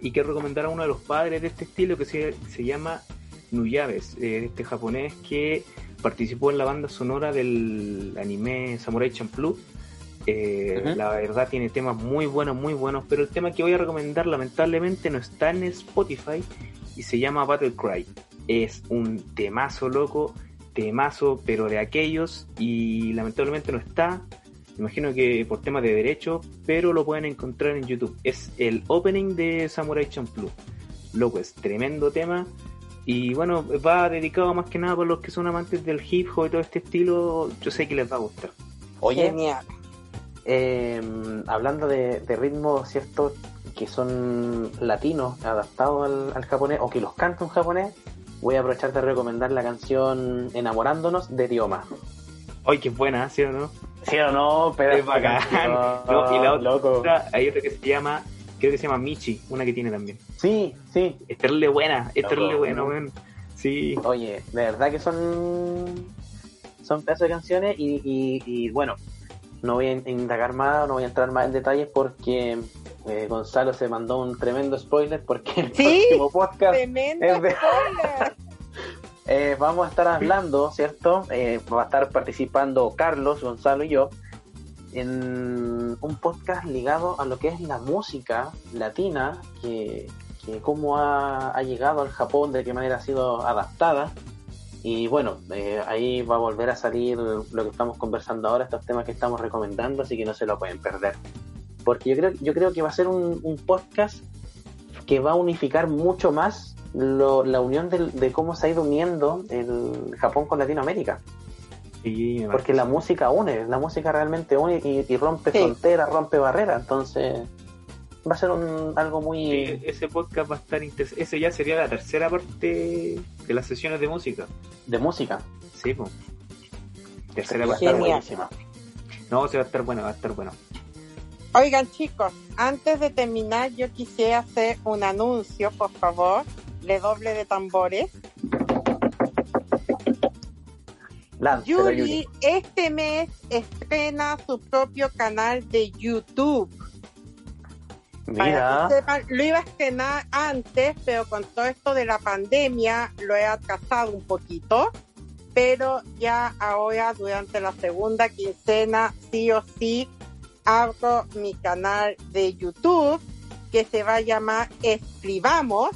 Y quiero recomendar a uno de los padres de este estilo que se, se llama Nuyabes, eh, este japonés que participó en la banda sonora del anime Samurai Champloo. Eh. La verdad tiene temas muy buenos, muy buenos, pero el tema que voy a recomendar lamentablemente no está en Spotify y se llama Battle Cry. Es un temazo loco, temazo, pero de aquellos y lamentablemente no está. Me imagino que por temas de derecho, pero lo pueden encontrar en YouTube. Es el opening de Samurai Champloo. Loco, es tremendo tema. Y bueno, va dedicado más que nada por los que son amantes del hip hop y todo este estilo. Yo sé que les va a gustar. Oye, Genial. eh, hablando de, de ritmos, ¿cierto? Que son latinos, adaptados al, al japonés, o que los canta un japonés, voy a aprovechar de recomendar la canción Enamorándonos de Dioma. ¡Ay, qué buena! ¿Sí o no? ¿Sí o no? Pero Es bacán. <laughs> No, y la otra, loco. hay otra que se llama, creo que se llama Michi, una que tiene también. Sí, sí. Es terrible buena, es terrible buena, weón. Sí. Oye, de verdad que son son pedazos de canciones y, y, y, bueno, no voy a indagar más, no voy a entrar más en detalles porque eh, Gonzalo se mandó un tremendo spoiler porque el Sí, próximo podcast Tremendo es de- spoiler. Eh, vamos a estar hablando, ¿cierto? Eh, va a estar participando Carlos, Gonzalo y yo en un podcast ligado a lo que es la música latina, que, que cómo ha, ha llegado al Japón, de qué manera ha sido adaptada. Y bueno, eh, ahí va a volver a salir lo que estamos conversando ahora, estos temas que estamos recomendando, así que no se lo pueden perder. Porque yo creo, yo creo que va a ser un, un podcast que va a unificar mucho más lo- la unión del- de cómo se ha ido uniendo el Japón con Latinoamérica. Sí, Porque la música une, la música realmente une y, y rompe Sí. fronteras, rompe barreras. Entonces va a ser un, algo muy... Sí, ese podcast va a estar interesante. Ese ya sería la tercera parte de las sesiones de música. de música. Sí, pues. Tercera Va a estar buenísima. No, se va a estar bueno, va a estar bueno. Oigan chicos, antes de terminar yo quisiera hacer un anuncio, por favor, de doble de tambores. Láncelo, Yuri este mes estrena su propio canal de YouTube. Para Mira, que sepan, lo iba a estrenar antes, pero con todo esto de la pandemia lo he atrasado un poquito. Pero ya ahora, durante la segunda quincena, sí o sí, abro mi canal de YouTube que se va a llamar Escribamos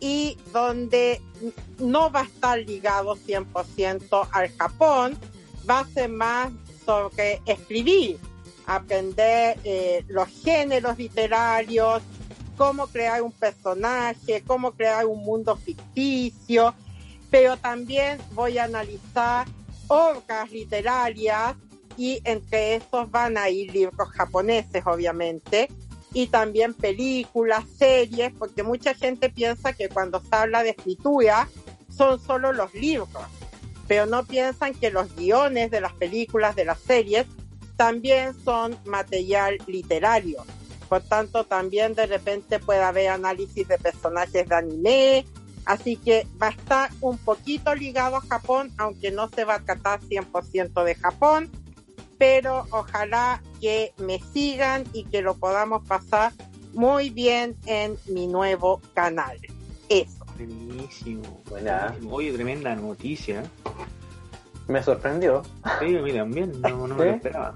y donde no va a estar ligado 100% al Japón, va a ser más sobre escribir, aprender eh, los géneros literarios, cómo crear un personaje, cómo crear un mundo ficticio, pero también voy a analizar obras literarias y entre esos van a ir libros japoneses, obviamente, y también películas, series, porque mucha gente piensa que cuando se habla de escritura son solo los libros, pero no piensan que los guiones de las películas, de las series, también son material literario. Por tanto, también de repente puede haber análisis de personajes de anime, así que va a estar un poquito ligado a Japón, aunque no se va a tratar 100% de Japón, pero ojalá que me sigan y que lo podamos pasar muy bien en mi nuevo canal. Eso. Buenísimo. Buena. buenísimo. Oye, tremenda noticia. me sorprendió. Sí, mira, bien, no, no me lo esperaba.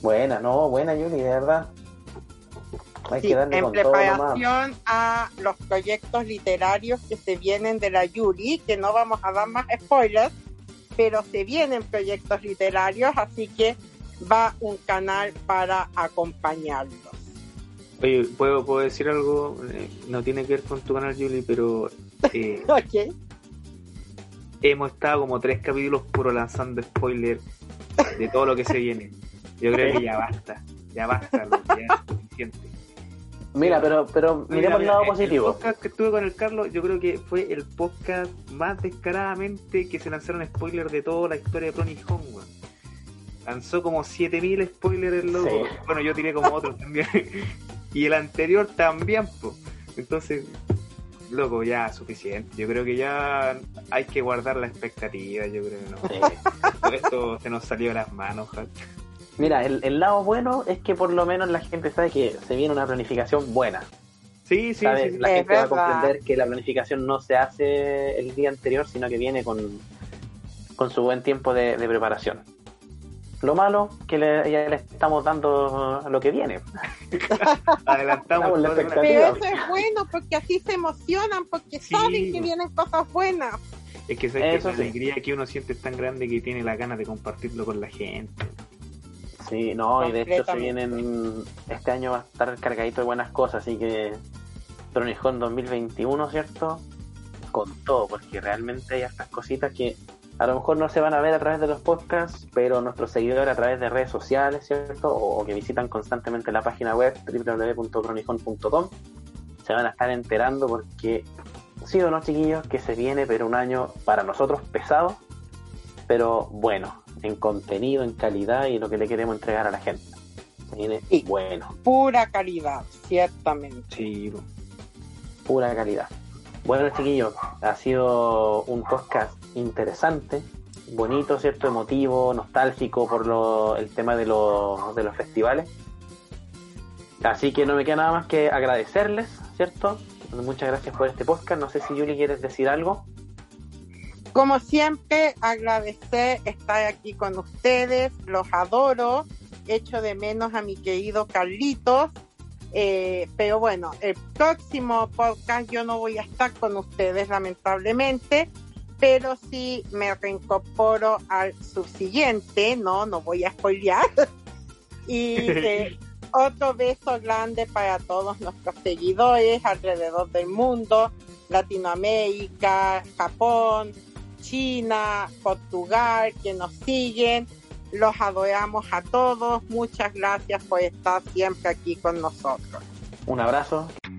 Buena, no, buena Yuri, de verdad. Hay Sí, que darle en con todo preparación a los proyectos literarios que se vienen de la Yuri, que no vamos a dar más spoilers, pero se vienen proyectos literarios, así que va un canal para acompañarlos. Oye, ¿puedo, puedo decir algo? Eh, no tiene que ver con tu canal, Julie, pero eh, <laughs> hemos estado como tres capítulos puro lanzando spoilers de todo lo que se viene. Yo creo que ya basta. Ya basta, ya es suficiente. Mira, pero, pero miremos el lado positivo. El podcast que estuve con el Carlos, yo creo que fue el podcast más descaradamente que se lanzaron spoilers de toda la historia de Nihon, weón. Lanzó como 7000 spoilers el loco. Sí. Bueno, yo tiré como otros también. <laughs> y el anterior también, po. Entonces, loco, ya suficiente. Yo creo que ya hay que guardar la expectativa, yo creo que no. Sí. <laughs> Esto se nos salió de las manos. Mira, el, el lado bueno es que por lo menos la gente sabe que se viene una planificación buena. Sí, sí, ¿sabe? sí. sí. La Es gente va a comprender que la planificación no se hace el día anterior, sino que viene con, con su buen tiempo de, de preparación. Lo malo que le, ya le estamos dando lo que viene. <laughs> Adelantamos la expectativa. Pero eso es bueno porque así se emocionan, porque Sí. saben que vienen cosas buenas. Es que, ¿sabes que Eso la sí. alegría que uno siente es tan grande que tiene la ganas de compartirlo con la gente. Sí, no, y de hecho se vienen. Este año va a estar cargadito de buenas cosas, así que. Tronijón 2021, ¿cierto? Con todo, porque realmente hay estas cositas que a lo mejor no se van a ver a través de los podcasts, pero nuestros seguidores a través de redes sociales, ¿cierto? O, o que visitan constantemente la página web www.cronijón.com se van a estar enterando porque, sí o no, chiquillos, que se viene, pero un año para nosotros pesado, pero bueno, en contenido, en calidad y lo que le queremos entregar a la gente. Se viene Sí. bueno, Pura calidad, ciertamente. Sí, pura calidad. Bueno, chiquillos, ha sido un podcast interesante, bonito, ¿cierto? Emotivo, nostálgico por lo, el tema de, los de los festivales. Así que no me queda nada más que agradecerles, ¿cierto? Muchas gracias por este podcast. No sé si Yuli quieres decir algo. Como siempre, agradecer estar aquí con ustedes, los adoro, echo de menos a mi querido Carlitos, eh, pero bueno, el próximo podcast yo no voy a estar con ustedes lamentablemente, pero sí me reincorporo al subsiguiente, no, no voy a spoilear. <laughs> y eh, <laughs> otro beso grande para todos nuestros seguidores alrededor del mundo, Latinoamérica, Japón, China, Portugal, que nos siguen. Los adoramos a todos. Muchas gracias por estar siempre aquí con nosotros. Un abrazo.